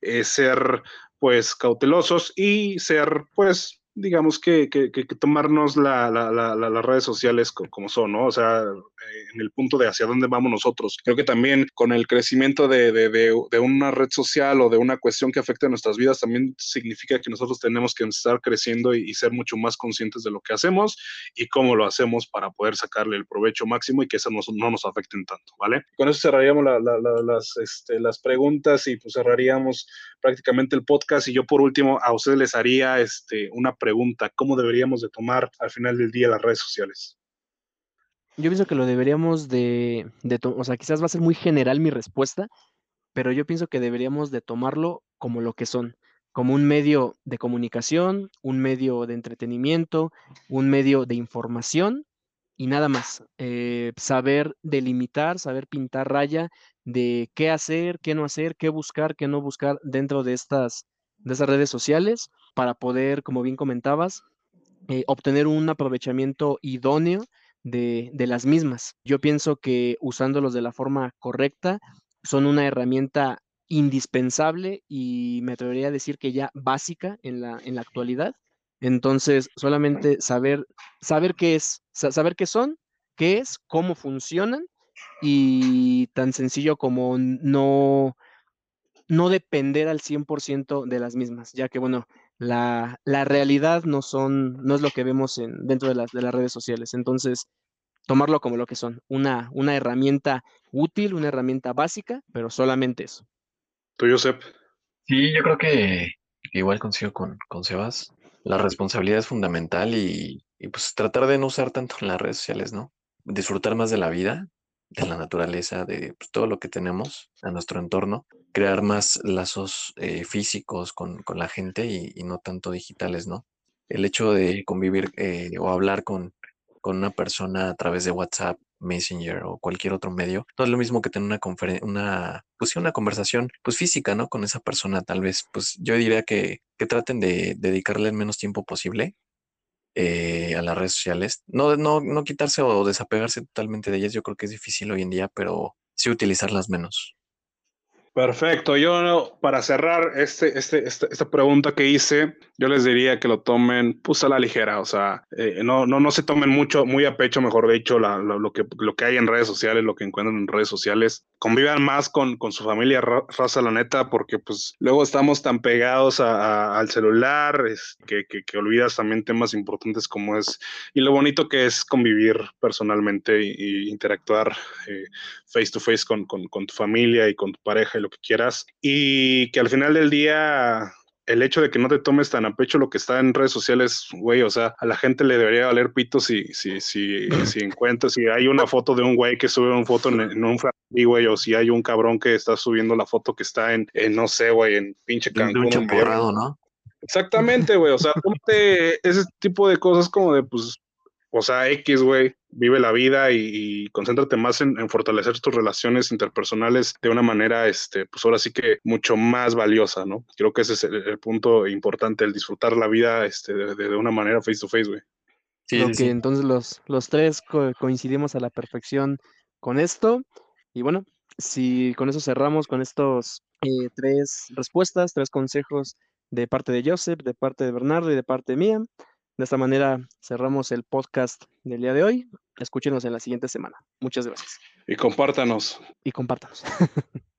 eh, ser pues cautelosos y ser pues digamos que, que, tomarnos la, la, las redes sociales como son, ¿no? O sea, eh, en el punto de hacia dónde vamos nosotros. Creo que también con el crecimiento de, de, de, una red social o de una cuestión que afecte a nuestras vidas, también significa que nosotros tenemos que estar creciendo y, ser mucho más conscientes de lo que hacemos y cómo lo hacemos para poder sacarle el provecho máximo y que eso no, no nos afecten tanto, ¿vale? Con eso cerraríamos las, este, las preguntas y pues cerraríamos prácticamente el podcast y yo por último a ustedes les haría este, una pregunta, ¿cómo deberíamos de tomar al final del día las redes sociales? Yo pienso que lo deberíamos de, de o sea, quizás va a ser muy general mi respuesta, pero yo pienso que deberíamos de tomarlo como lo que son, como un medio de comunicación, un medio de entretenimiento, un medio de información y nada más. Eh, saber delimitar, saber pintar raya de qué hacer, qué no hacer, qué buscar, qué no buscar dentro de estas, de esas redes sociales para poder, como bien comentabas, eh, obtener un aprovechamiento idóneo de, de, las mismas. Yo pienso que usándolos de la forma correcta son una herramienta indispensable y me atrevería a decir que ya básica en la, en la actualidad. Entonces, solamente saber, saber qué es, saber qué son, qué es, cómo funcionan y tan sencillo como no, no depender al 100% de las mismas, ya que, bueno, la, la, realidad no, son, no es lo que vemos en, dentro de las, de las redes sociales. Entonces, tomarlo como lo que son, una, una herramienta útil, una herramienta básica, pero solamente eso. ¿Tú, Josep? Sí, yo creo que igual consigo con, con Sebas. La responsabilidad es fundamental y, y pues tratar de no usar tanto en las redes sociales, ¿no? Disfrutar más de la vida de la naturaleza, de pues, todo lo que tenemos a nuestro entorno, crear más lazos eh, físicos con, con, la gente y, no tanto digitales, ¿no? El hecho de convivir eh, o hablar con, con una persona a través de WhatsApp, Messenger o cualquier otro medio, no es lo mismo que tener una conferencia, una, pues una conversación pues física, ¿no? Con esa persona, tal vez, pues yo diría que, que traten de dedicarle el menos tiempo posible eh, a las redes sociales. No, no, no quitarse o desapegarse totalmente de ellas, yo creo que es difícil hoy en día, pero sí utilizarlas menos. Perfecto. Yo, para cerrar este, este, este, esta pregunta que hice, yo les diría que lo tomen pues a la ligera, o sea, eh, no, no, no se tomen mucho, muy a pecho, mejor dicho, lo, que, lo que hay en redes sociales, lo que encuentran en redes sociales. Convivan más con, con su familia, raza, la neta, porque pues luego estamos tan pegados al celular que, que, que, olvidas también temas importantes como es, y lo bonito que es convivir personalmente y, interactuar eh, face to face con, con tu familia y con tu pareja lo que quieras, y que al final del día el hecho de que no te tomes tan a pecho lo que está en redes sociales, güey, o sea, a la gente le debería valer pito si, si, si, [laughs] si encuentras, si hay una foto de un güey que sube una foto en, un y güey, o si hay un cabrón que está subiendo la foto que está en, no sé, güey, en pinche Cancún. ¿no? Exactamente, güey, o sea, [laughs] ese tipo de cosas como de, pues, o sea, X, güey, vive la vida y, concéntrate más en, fortalecer tus relaciones interpersonales de una manera, este, pues ahora sí que mucho más valiosa, ¿no? Creo que ese es el, punto importante, el disfrutar la vida este, de, una manera face to face, güey. Sí, que entonces los, los tres coincidimos a la perfección con esto. Y bueno, si con eso cerramos con estos eh, tres respuestas, tres consejos de parte de Joseph, de parte de Bernardo y de parte mía. De esta manera cerramos el podcast del día de hoy. Escúchenos en la siguiente semana. Muchas gracias. Y compártanos. Y compártanos. [laughs]